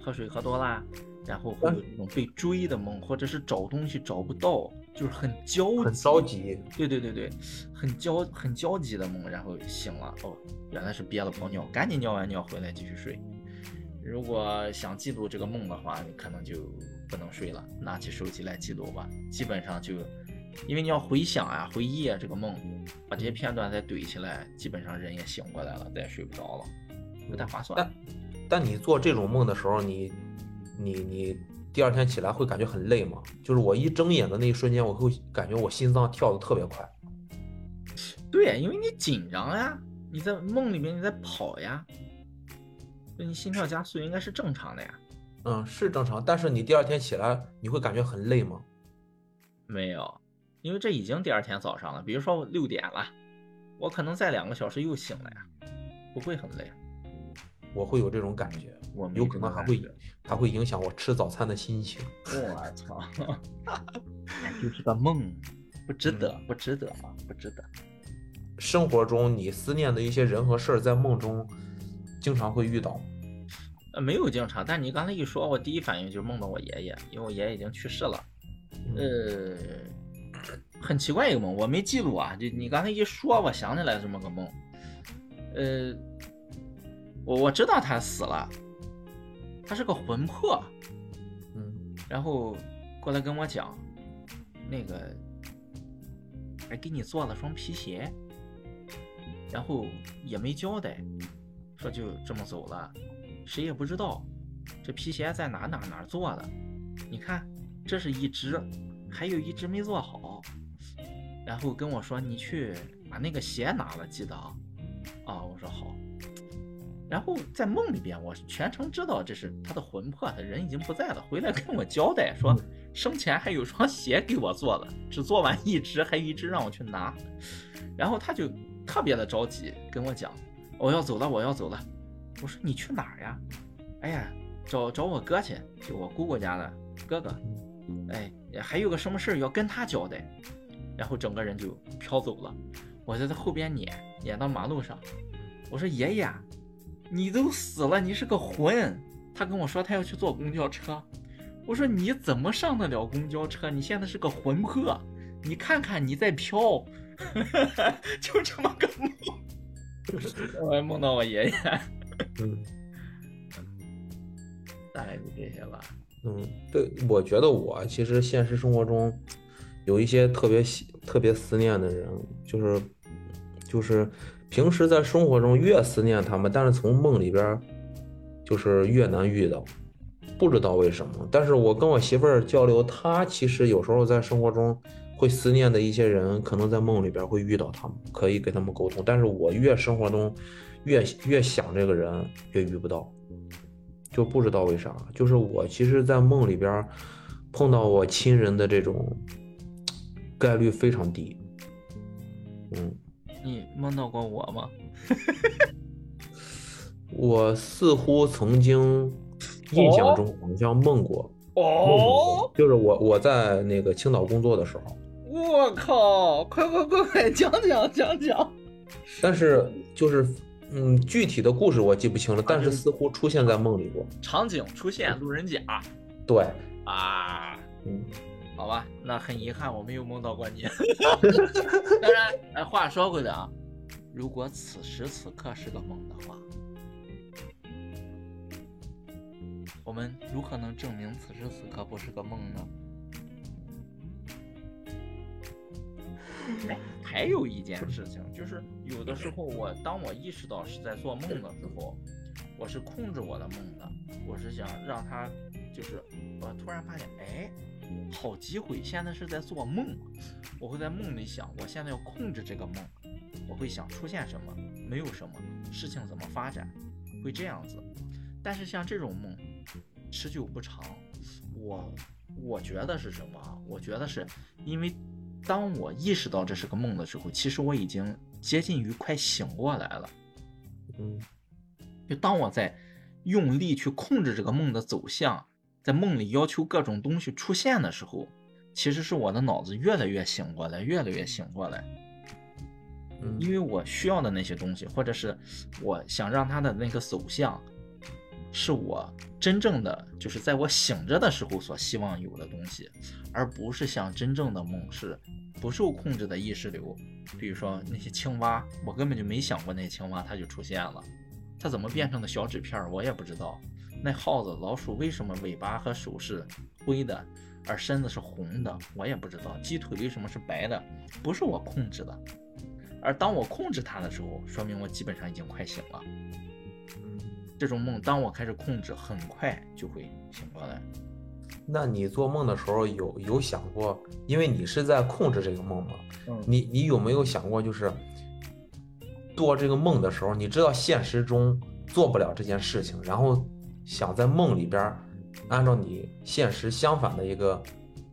喝水喝多啦，然后会有这种被追的梦，或者是找东西找不到，就是很焦急，很着急。对对对对，很焦很焦急的梦，然后醒了，哦，原来是憋了泡尿，赶紧尿完尿回来继续睡。如果想记录这个梦的话，你可能就不能睡了，拿起手机来记录吧。基本上就，因为你要回想啊、回忆啊这个梦，把这些片段再怼起来，基本上人也醒过来了，再也睡不着了，不太划算。但但你做这种梦的时候，你你你第二天起来会感觉很累吗？就是我一睁眼的那一瞬间，我会感觉我心脏跳得特别快。对，因为你紧张呀，你在梦里面你在跑呀，所以你心跳加速应该是正常的呀。嗯，是正常，但是你第二天起来，你会感觉很累吗？没有，因为这已经第二天早上了。比如说我六点了，我可能再两个小时又醒了呀，不会很累。我会有这种感觉，我没有可能还会还会影响我吃早餐的心情。我操，哎就是个梦，不值得，不值得啊，不值得。生活中你思念的一些人和事儿，在梦中经常会遇到吗。呃，没有经常，但你刚才一说，我第一反应就是梦到我爷爷，因为我爷爷已经去世了。嗯呃，很奇怪一个梦，我没记录啊。就你刚才一说，我想起来这么个梦。呃，我我知道他死了，他是个魂魄，嗯然后过来跟我讲，那个还给你做了双皮鞋，然后也没交代，说就这么走了，谁也不知道这皮鞋在哪哪哪做的。你看，这是一只，还有一只没做好。然后跟我说你去把那个鞋拿了，记得啊。啊，我说好。然后在梦里边，我全程知道这是他的魂魄，他人已经不在了，回来跟我交代说，生前还有双鞋给我做了，只做完一只，还一只让我去拿。然后他就特别的着急跟我讲，我要走了，我要走了。我说你去哪儿呀？哎呀，找找我哥去，就我姑姑家的哥哥。哎，还有个什么事儿要跟他交代。然后整个人就飘走了，我在他后边撵，撵到马路上。我说爷爷，你都死了，你是个魂。他跟我说他要去坐公交车。我我说你怎么上得了公交车？你现在是个魂魄，你看看你在飘，就这么个梦。我还梦到我爷爷，嗯大概就这些吧。嗯，对，我觉得我其实现实生活中有一些特别喜、特别思念的人，就是就是平时在生活中越思念他们，但是从梦里边儿就是越难遇到，不知道为什么。但是我跟我媳妇儿交流，她其实有时候在生活中会思念的一些人，可能在梦里边会遇到他们，可以跟他们沟通。但是我越生活中越越想这个人，越遇不到。就不知道为啥，就是我其实，在梦里边碰到我亲人的这种概率非常低。嗯，你梦到过我吗？我似乎曾经印象中好像梦过，梦过，就是我我在那个青岛工作的时候，我靠！快快快快讲讲讲讲！但是就是嗯，具体的故事我记不清了，但是似乎出现在梦里过。场景出现路人甲对，啊，嗯，好吧，那很遗憾我没有梦到过你。当然，哎，话说回来啊，如果此时此刻是个梦的话，我们如何能证明此时此刻不是个梦呢？哎，还有一件事情，就是有的时候我当我意识到是在做梦的时候，我是控制我的梦的，我是想让它，就是我突然发现，哎，好机会，现在是在做梦，我会在梦里想，我现在要控制这个梦，我会想出现什么，没有什么，事情怎么发展，会这样子。但是像这种梦，持久不长，我我觉得是什么啊？我觉得是因为当我意识到这是个梦的时候，其实我已经接近于快醒过来了。嗯就当我在用力去控制这个梦的走向，在梦里要求各种东西出现的时候，其实是我的脑子越来越醒过来，越来越醒过来。嗯因为我需要的那些东西，或者是我想让它的那个走向，是我真正的就是在我醒着的时候所希望有的东西，而不是像真正的梦是不受控制的意识流。比如说那些青蛙，我根本就没想过那青蛙它就出现了，它怎么变成的小纸片儿我也不知道。那耗子、老鼠为什么尾巴和手是灰的，而身子是红的，我也不知道。鸡腿为什么是白的，不是我控制的。而当我控制它的时候，说明我基本上已经快醒了。嗯，这种梦，当我开始控制，很快就会醒过来。那你做梦的时候有有想过，因为你是在控制这个梦吗？嗯你你有没有想过，就是做这个梦的时候，你知道现实中做不了这件事情，然后想在梦里边按照你现实相反的一个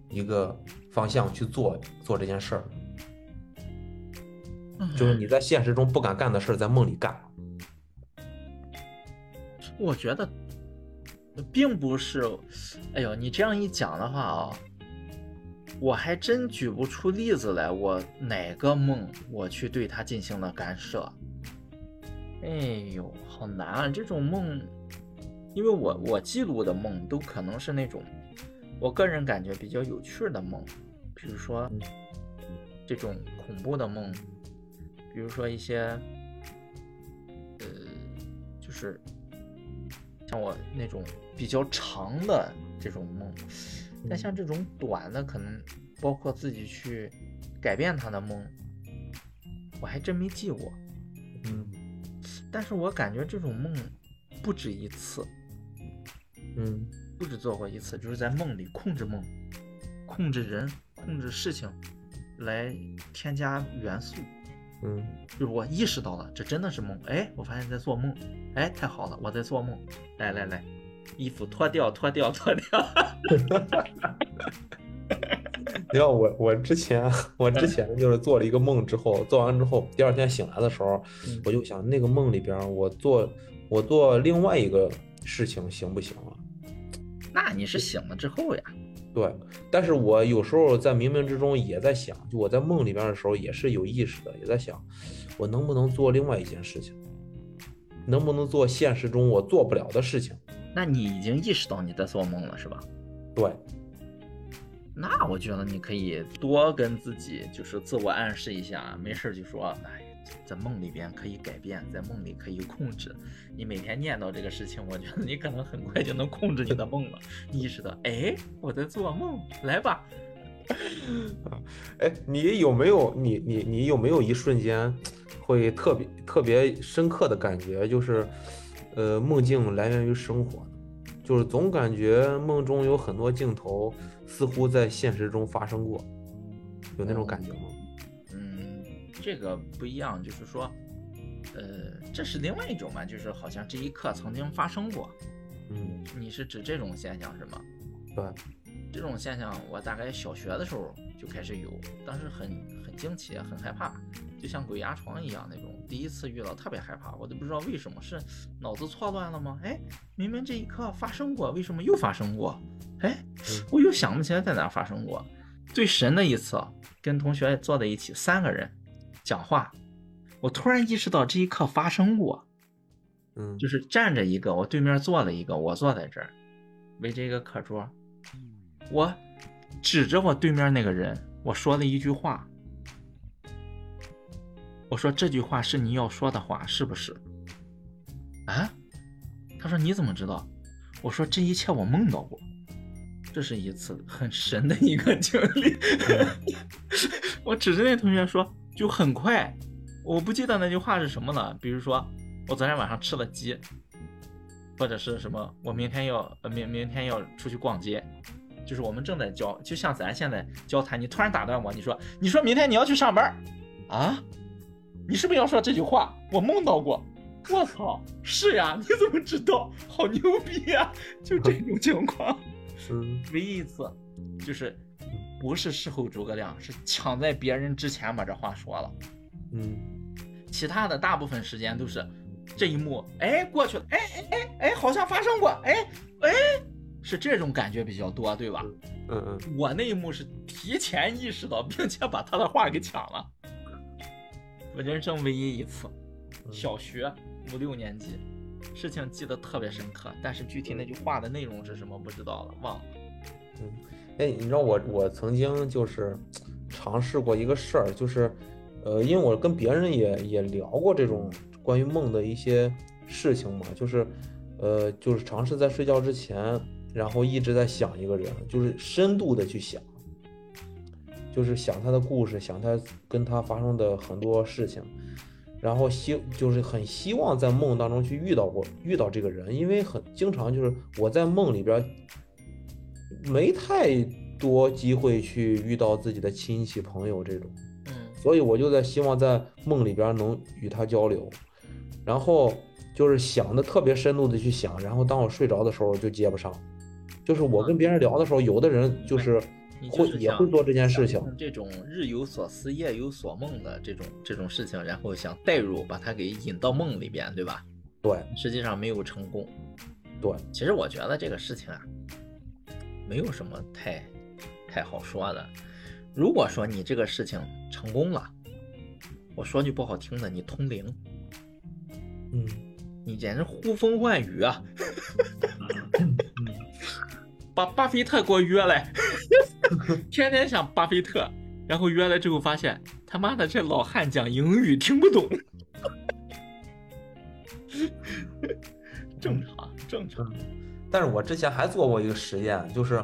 一个方向去做做这件事儿，就是你在现实中不敢干的事儿，在梦里干。我觉得并不是，哎呦，你这样一讲的话啊，我还真举不出例子来。我哪个梦我去对它进行了干涉？哎呦，好难啊！这种梦，因为我我记录的梦都可能是那种我个人感觉比较有趣的梦，比如说这种恐怖的梦，比如说一些呃，就是像我那种比较长的这种梦，但像这种短的，可能包括自己去改变他的梦，我还真没记过。嗯但是我感觉这种梦不止一次，嗯不止做过一次，就是在梦里控制梦，控制人，控制事情，来添加元素。嗯就是我意识到了，这真的是梦。哎，我发现在做梦。哎，太好了，我在做梦。来来来，衣服脱掉，脱掉，脱掉。你看 我我之前 我之前就是做了一个梦之后，做完之后，第二天醒来的时候，嗯我就想那个梦里边我做我做另外一个事情行不行啊？那你是醒了之后呀？对，但是我有时候在冥冥之中也在想，就我在梦里边的时候也是有意识的，也在想，我能不能做另外一件事情，能不能做现实中我做不了的事情？那你已经意识到你在做梦了，是吧？对，那我觉得你可以多跟自己就是自我暗示一下，没事就说，哎，在梦里边可以改变，在梦里可以控制。你每天念叨这个事情，我觉得你可能很快就能控制你的梦了。意识到，哎，我在做梦，来吧。哎，你有没有你你你有没有一瞬间会特别特别深刻的感觉，就是呃梦境来源于生活？就是总感觉梦中有很多镜头似乎在现实中发生过，有那种感觉吗？嗯，这个不一样，就是说，呃，这是另外一种嘛，就是好像这一刻曾经发生过。嗯，你是指这种现象是吗？对。这种现象我大概小学的时候就开始有，当时很很惊奇，很害怕，就像鬼压床一样那种。第一次遇到特别害怕，我都不知道为什么，是脑子错乱了吗？哎，明明这一刻发生过，为什么又发生过？哎，我又想不起来在哪发生过。最神的一次，跟同学坐在一起，三个人讲话，我突然意识到这一刻发生过。嗯，就是站着一个，我对面坐了一个，我坐在这儿，围着一个课桌。我指着我对面那个人，我说了一句话。我说这句话是你要说的话，是不是？啊？他说你怎么知道？我说这一切我梦到过，这是一次很神的一个经历。我指着那同学说，就很快，我不记得那句话是什么了。比如说，我昨天晚上吃了鸡，或者是什么，我明天要明明天要出去逛街。就是我们正在交，就像咱现在交谈，你突然打断我，你说，你说明天你要去上班，啊？你是不是要说这句话？我梦到过，我操，是呀，你怎么知道？好牛逼呀！就这种情况，嗯，唯一一次，就是不是事后诸葛亮，是抢在别人之前把这话说了，嗯，其他的大部分时间都是这一幕，哎，过去了，哎哎哎哎，好像发生过，哎哎。是这种感觉比较多，对吧？嗯嗯，我那一幕是提前意识到，并且把他的话给抢了。我人生唯一一次，小学五六年级，事情记得特别深刻，但是具体那句话的内容是什么不知道了，忘了。嗯，哎，你知道我我曾经就是尝试过一个事儿，就是呃，因为我跟别人也也聊过这种关于梦的一些事情嘛，就是呃，就是尝试在睡觉之前。然后一直在想一个人，就是深度的去想，就是想他的故事，想他跟他发生的很多事情，然后希就是很希望在梦当中去遇到过遇到这个人，因为很经常就是我在梦里边没太多机会去遇到自己的亲戚朋友这种，嗯，所以我就在希望在梦里边能与他交流，然后就是想的特别深度的去想，然后当我睡着的时候就接不上。就是我跟别人聊的时候，有的人就是会也会做这件事情，这种日有所思夜有所梦的这种这种事情，然后想代入，把它给引到梦里边，对吧？对，实际上没有成功。对，其实我觉得这个事情啊，没有什么太太好说的。如果说你这个事情成功了，我说句不好听的，你通灵，嗯，你简直呼风唤雨啊！把巴菲特给我约来，天天想巴菲特，然后约来之后发现他妈的这老汉讲英语听不懂，正常正常。但是我之前还做过一个实验，就是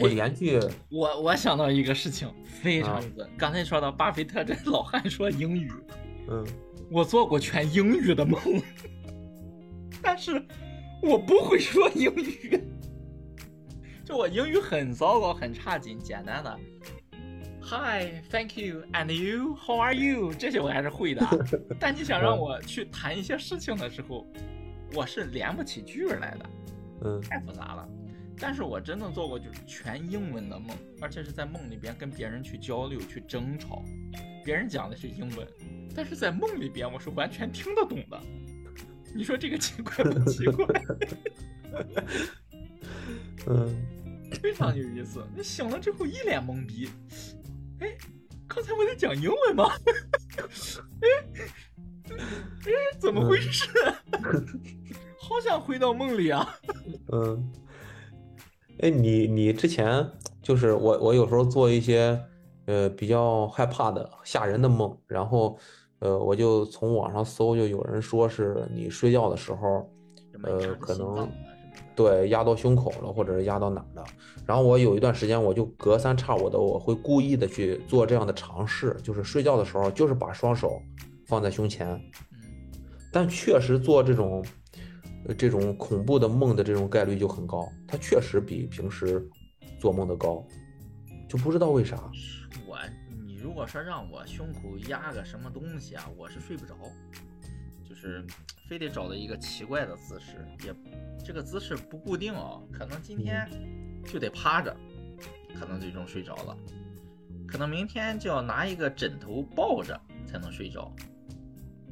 我连续我我想到一个事情非常有意刚才说到巴菲特这老汉说英语，嗯，我做过全英语的梦，但是我不会说英语。就我英语很糟糕，很差劲，简单的，Hi，Thank you，and you，How are you？这些我还是会的。但你想让我去谈一些事情的时候，我是连不起句儿来的，嗯，太复杂了。但是我真的做过就是全英文的梦，而且是在梦里边跟别人去交流、去争吵，别人讲的是英文，但是在梦里边我是完全听得懂的。你说这个奇怪不奇怪？嗯。非常有意思，你醒了之后一脸懵逼。哎，刚才我在讲英文吗？哎，哎，怎么回事？好想回到梦里啊！嗯，哎，你你之前就是我，我有时候做一些呃比较害怕的、吓人的梦，然后呃我就从网上搜，就有人说是你睡觉的时候，呃可能对压到胸口了，或者是压到哪儿了。然后我有一段时间，我就隔三差五的，我会故意的去做这样的尝试，就是睡觉的时候，就是把双手放在胸前，但确实做这种。这种恐怖的梦的这种概率就很高，它确实比平时做梦的高，就不知道为啥。我，你如果说让我胸口压个什么东西啊，我是睡不着，就是非得找到一个奇怪的姿势，也这个姿势不固定哦，可能今天就得趴着，可能最终睡着了，可能明天就要拿一个枕头抱着才能睡着。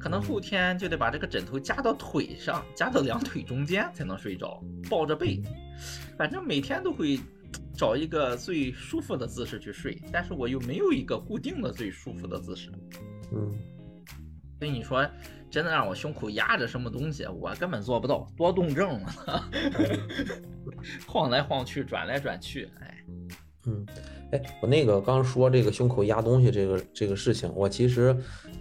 可能后天就得把这个枕头夹到腿上，夹到两腿中间才能睡着，抱着背。反正每天都会找一个最舒服的姿势去睡，但是我又没有一个固定的最舒服的姿势。嗯，所以你说真的让我胸口压着什么东西，我根本做不到，多动症了，晃来晃去，转来转去，哎，嗯。哎，我那个刚说这个胸口压东西这个这个事情，我其实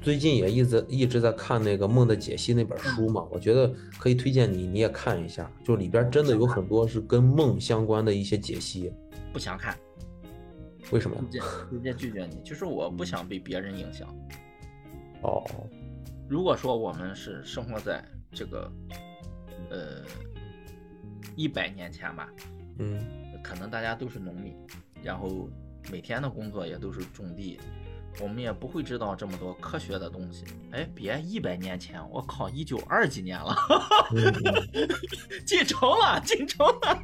最近也一直一直在看那个《梦的解析》那本书嘛，我觉得可以推荐你，你也看一下，就里边真的有很多是跟梦相关的一些解析。不想看，为什么？直接拒绝你，就是我不想被别人影响。哦，如果说我们是生活在这个呃一百年前吧，嗯，可能大家都是农民。然后每天的工作也都是种地，我们也不会知道这么多科学的东西。哎，别一百年前，我靠，一九二几年了，进城了，进城了。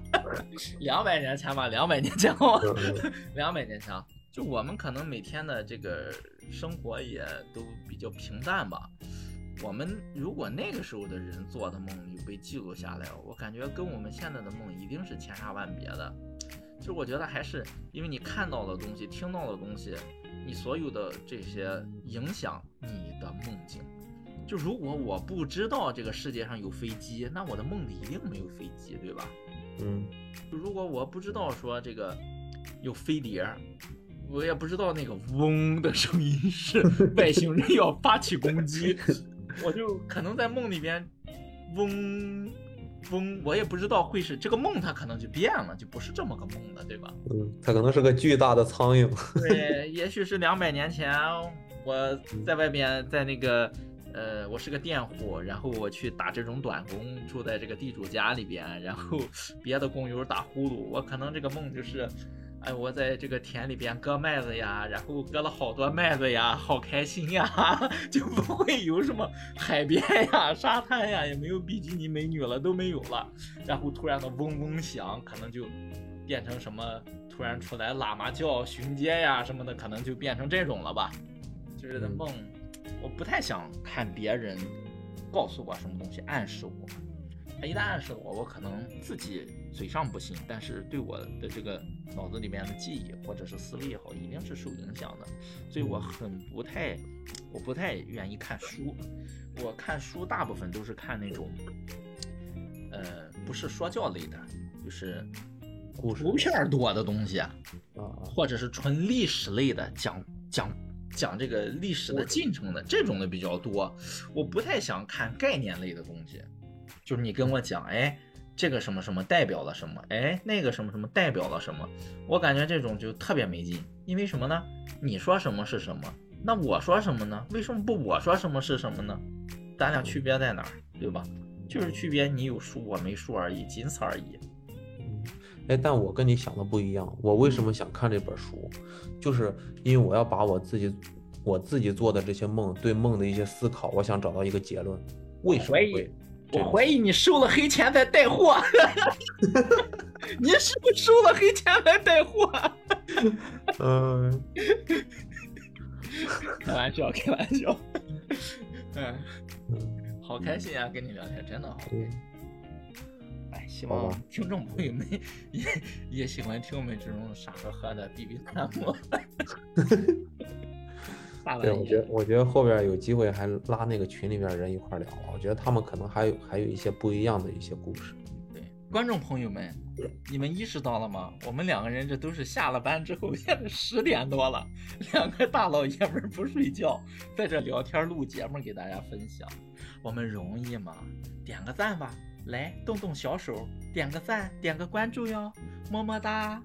两百年前吧，两百年前，两百年前，就我们可能每天的这个生活也都比较平淡吧。我们如果那个时候的人做的梦有被记录下来，我感觉跟我们现在的梦一定是千差万别的。其实我觉得还是因为你看到的东西、听到的东西，你所有的这些影响你的梦境。就如果我不知道这个世界上有飞机，那我的梦里一定没有飞机，对吧？嗯。如果我不知道说这个有飞碟，我也不知道那个嗡的声音是 外星人要发起攻击，我就可能在梦里边嗡。嗡，我也不知道会是这个梦，它可能就变了，就不是这么个梦了，对吧？嗯，它可能是个巨大的苍蝇。对，也许是两百年前我在外面，在那个，呃，我是个佃户，然后我去打这种短工，住在这个地主家里边，然后别的工友打呼噜，我可能这个梦就是。哎，我在这个田里边割麦子呀，然后割了好多麦子呀，好开心呀，就不会有什么海边呀、沙滩呀，也没有比基尼美女了，都没有了。然后突然的嗡嗡响，可能就变成什么？突然出来喇嘛教巡街呀什么的，可能就变成这种了吧？就是的梦，我不太想看别人告诉我什么东西，暗示我。他一旦暗示我，我可能自己嘴上不信，但是对我的这个脑子里面的记忆或者是思维也好，一定是受影响的。所以我很不太，我不太愿意看书。我看书大部分都是看那种，呃，不是说教类的，就是图片多的东西啊，或者是纯历史类的，讲讲讲这个历史的进程的这种的比较多。我不太想看概念类的东西。就是你跟我讲，哎，这个什么什么代表了什么，哎，那个什么什么代表了什么，我感觉这种就特别没劲。因为什么呢？你说什么是什么，那我说什么呢？为什么不我说什么是什么呢？咱俩区别在哪儿，对吧？就是区别你有数我没数而已，仅此而已。哎，但我跟你想的不一样。我为什么想看这本书？就是因为我要把我自己我自己做的这些梦，对梦的一些思考，我想找到一个结论。为什么会？我怀疑你收了黑钱在带货，你是不是收了黑钱来带货？嗯，开玩笑，开玩笑。嗯，好开心啊，跟你聊天真的好。哎，希望听众朋友们也也喜欢听我们这种傻呵呵的逼逼弹幕。对，我觉得我觉得后边有机会还拉那个群里边人一块聊，我觉得他们可能还有还有一些不一样的一些故事。对，观众朋友们，你们意识到了吗？我们两个人这都是下了班之后，现 在十点多了，两个大老爷们不睡觉，在这聊天录节目给大家分享。我们容易吗？点个赞吧，来动动小手，点个赞，点个关注哟，么么哒。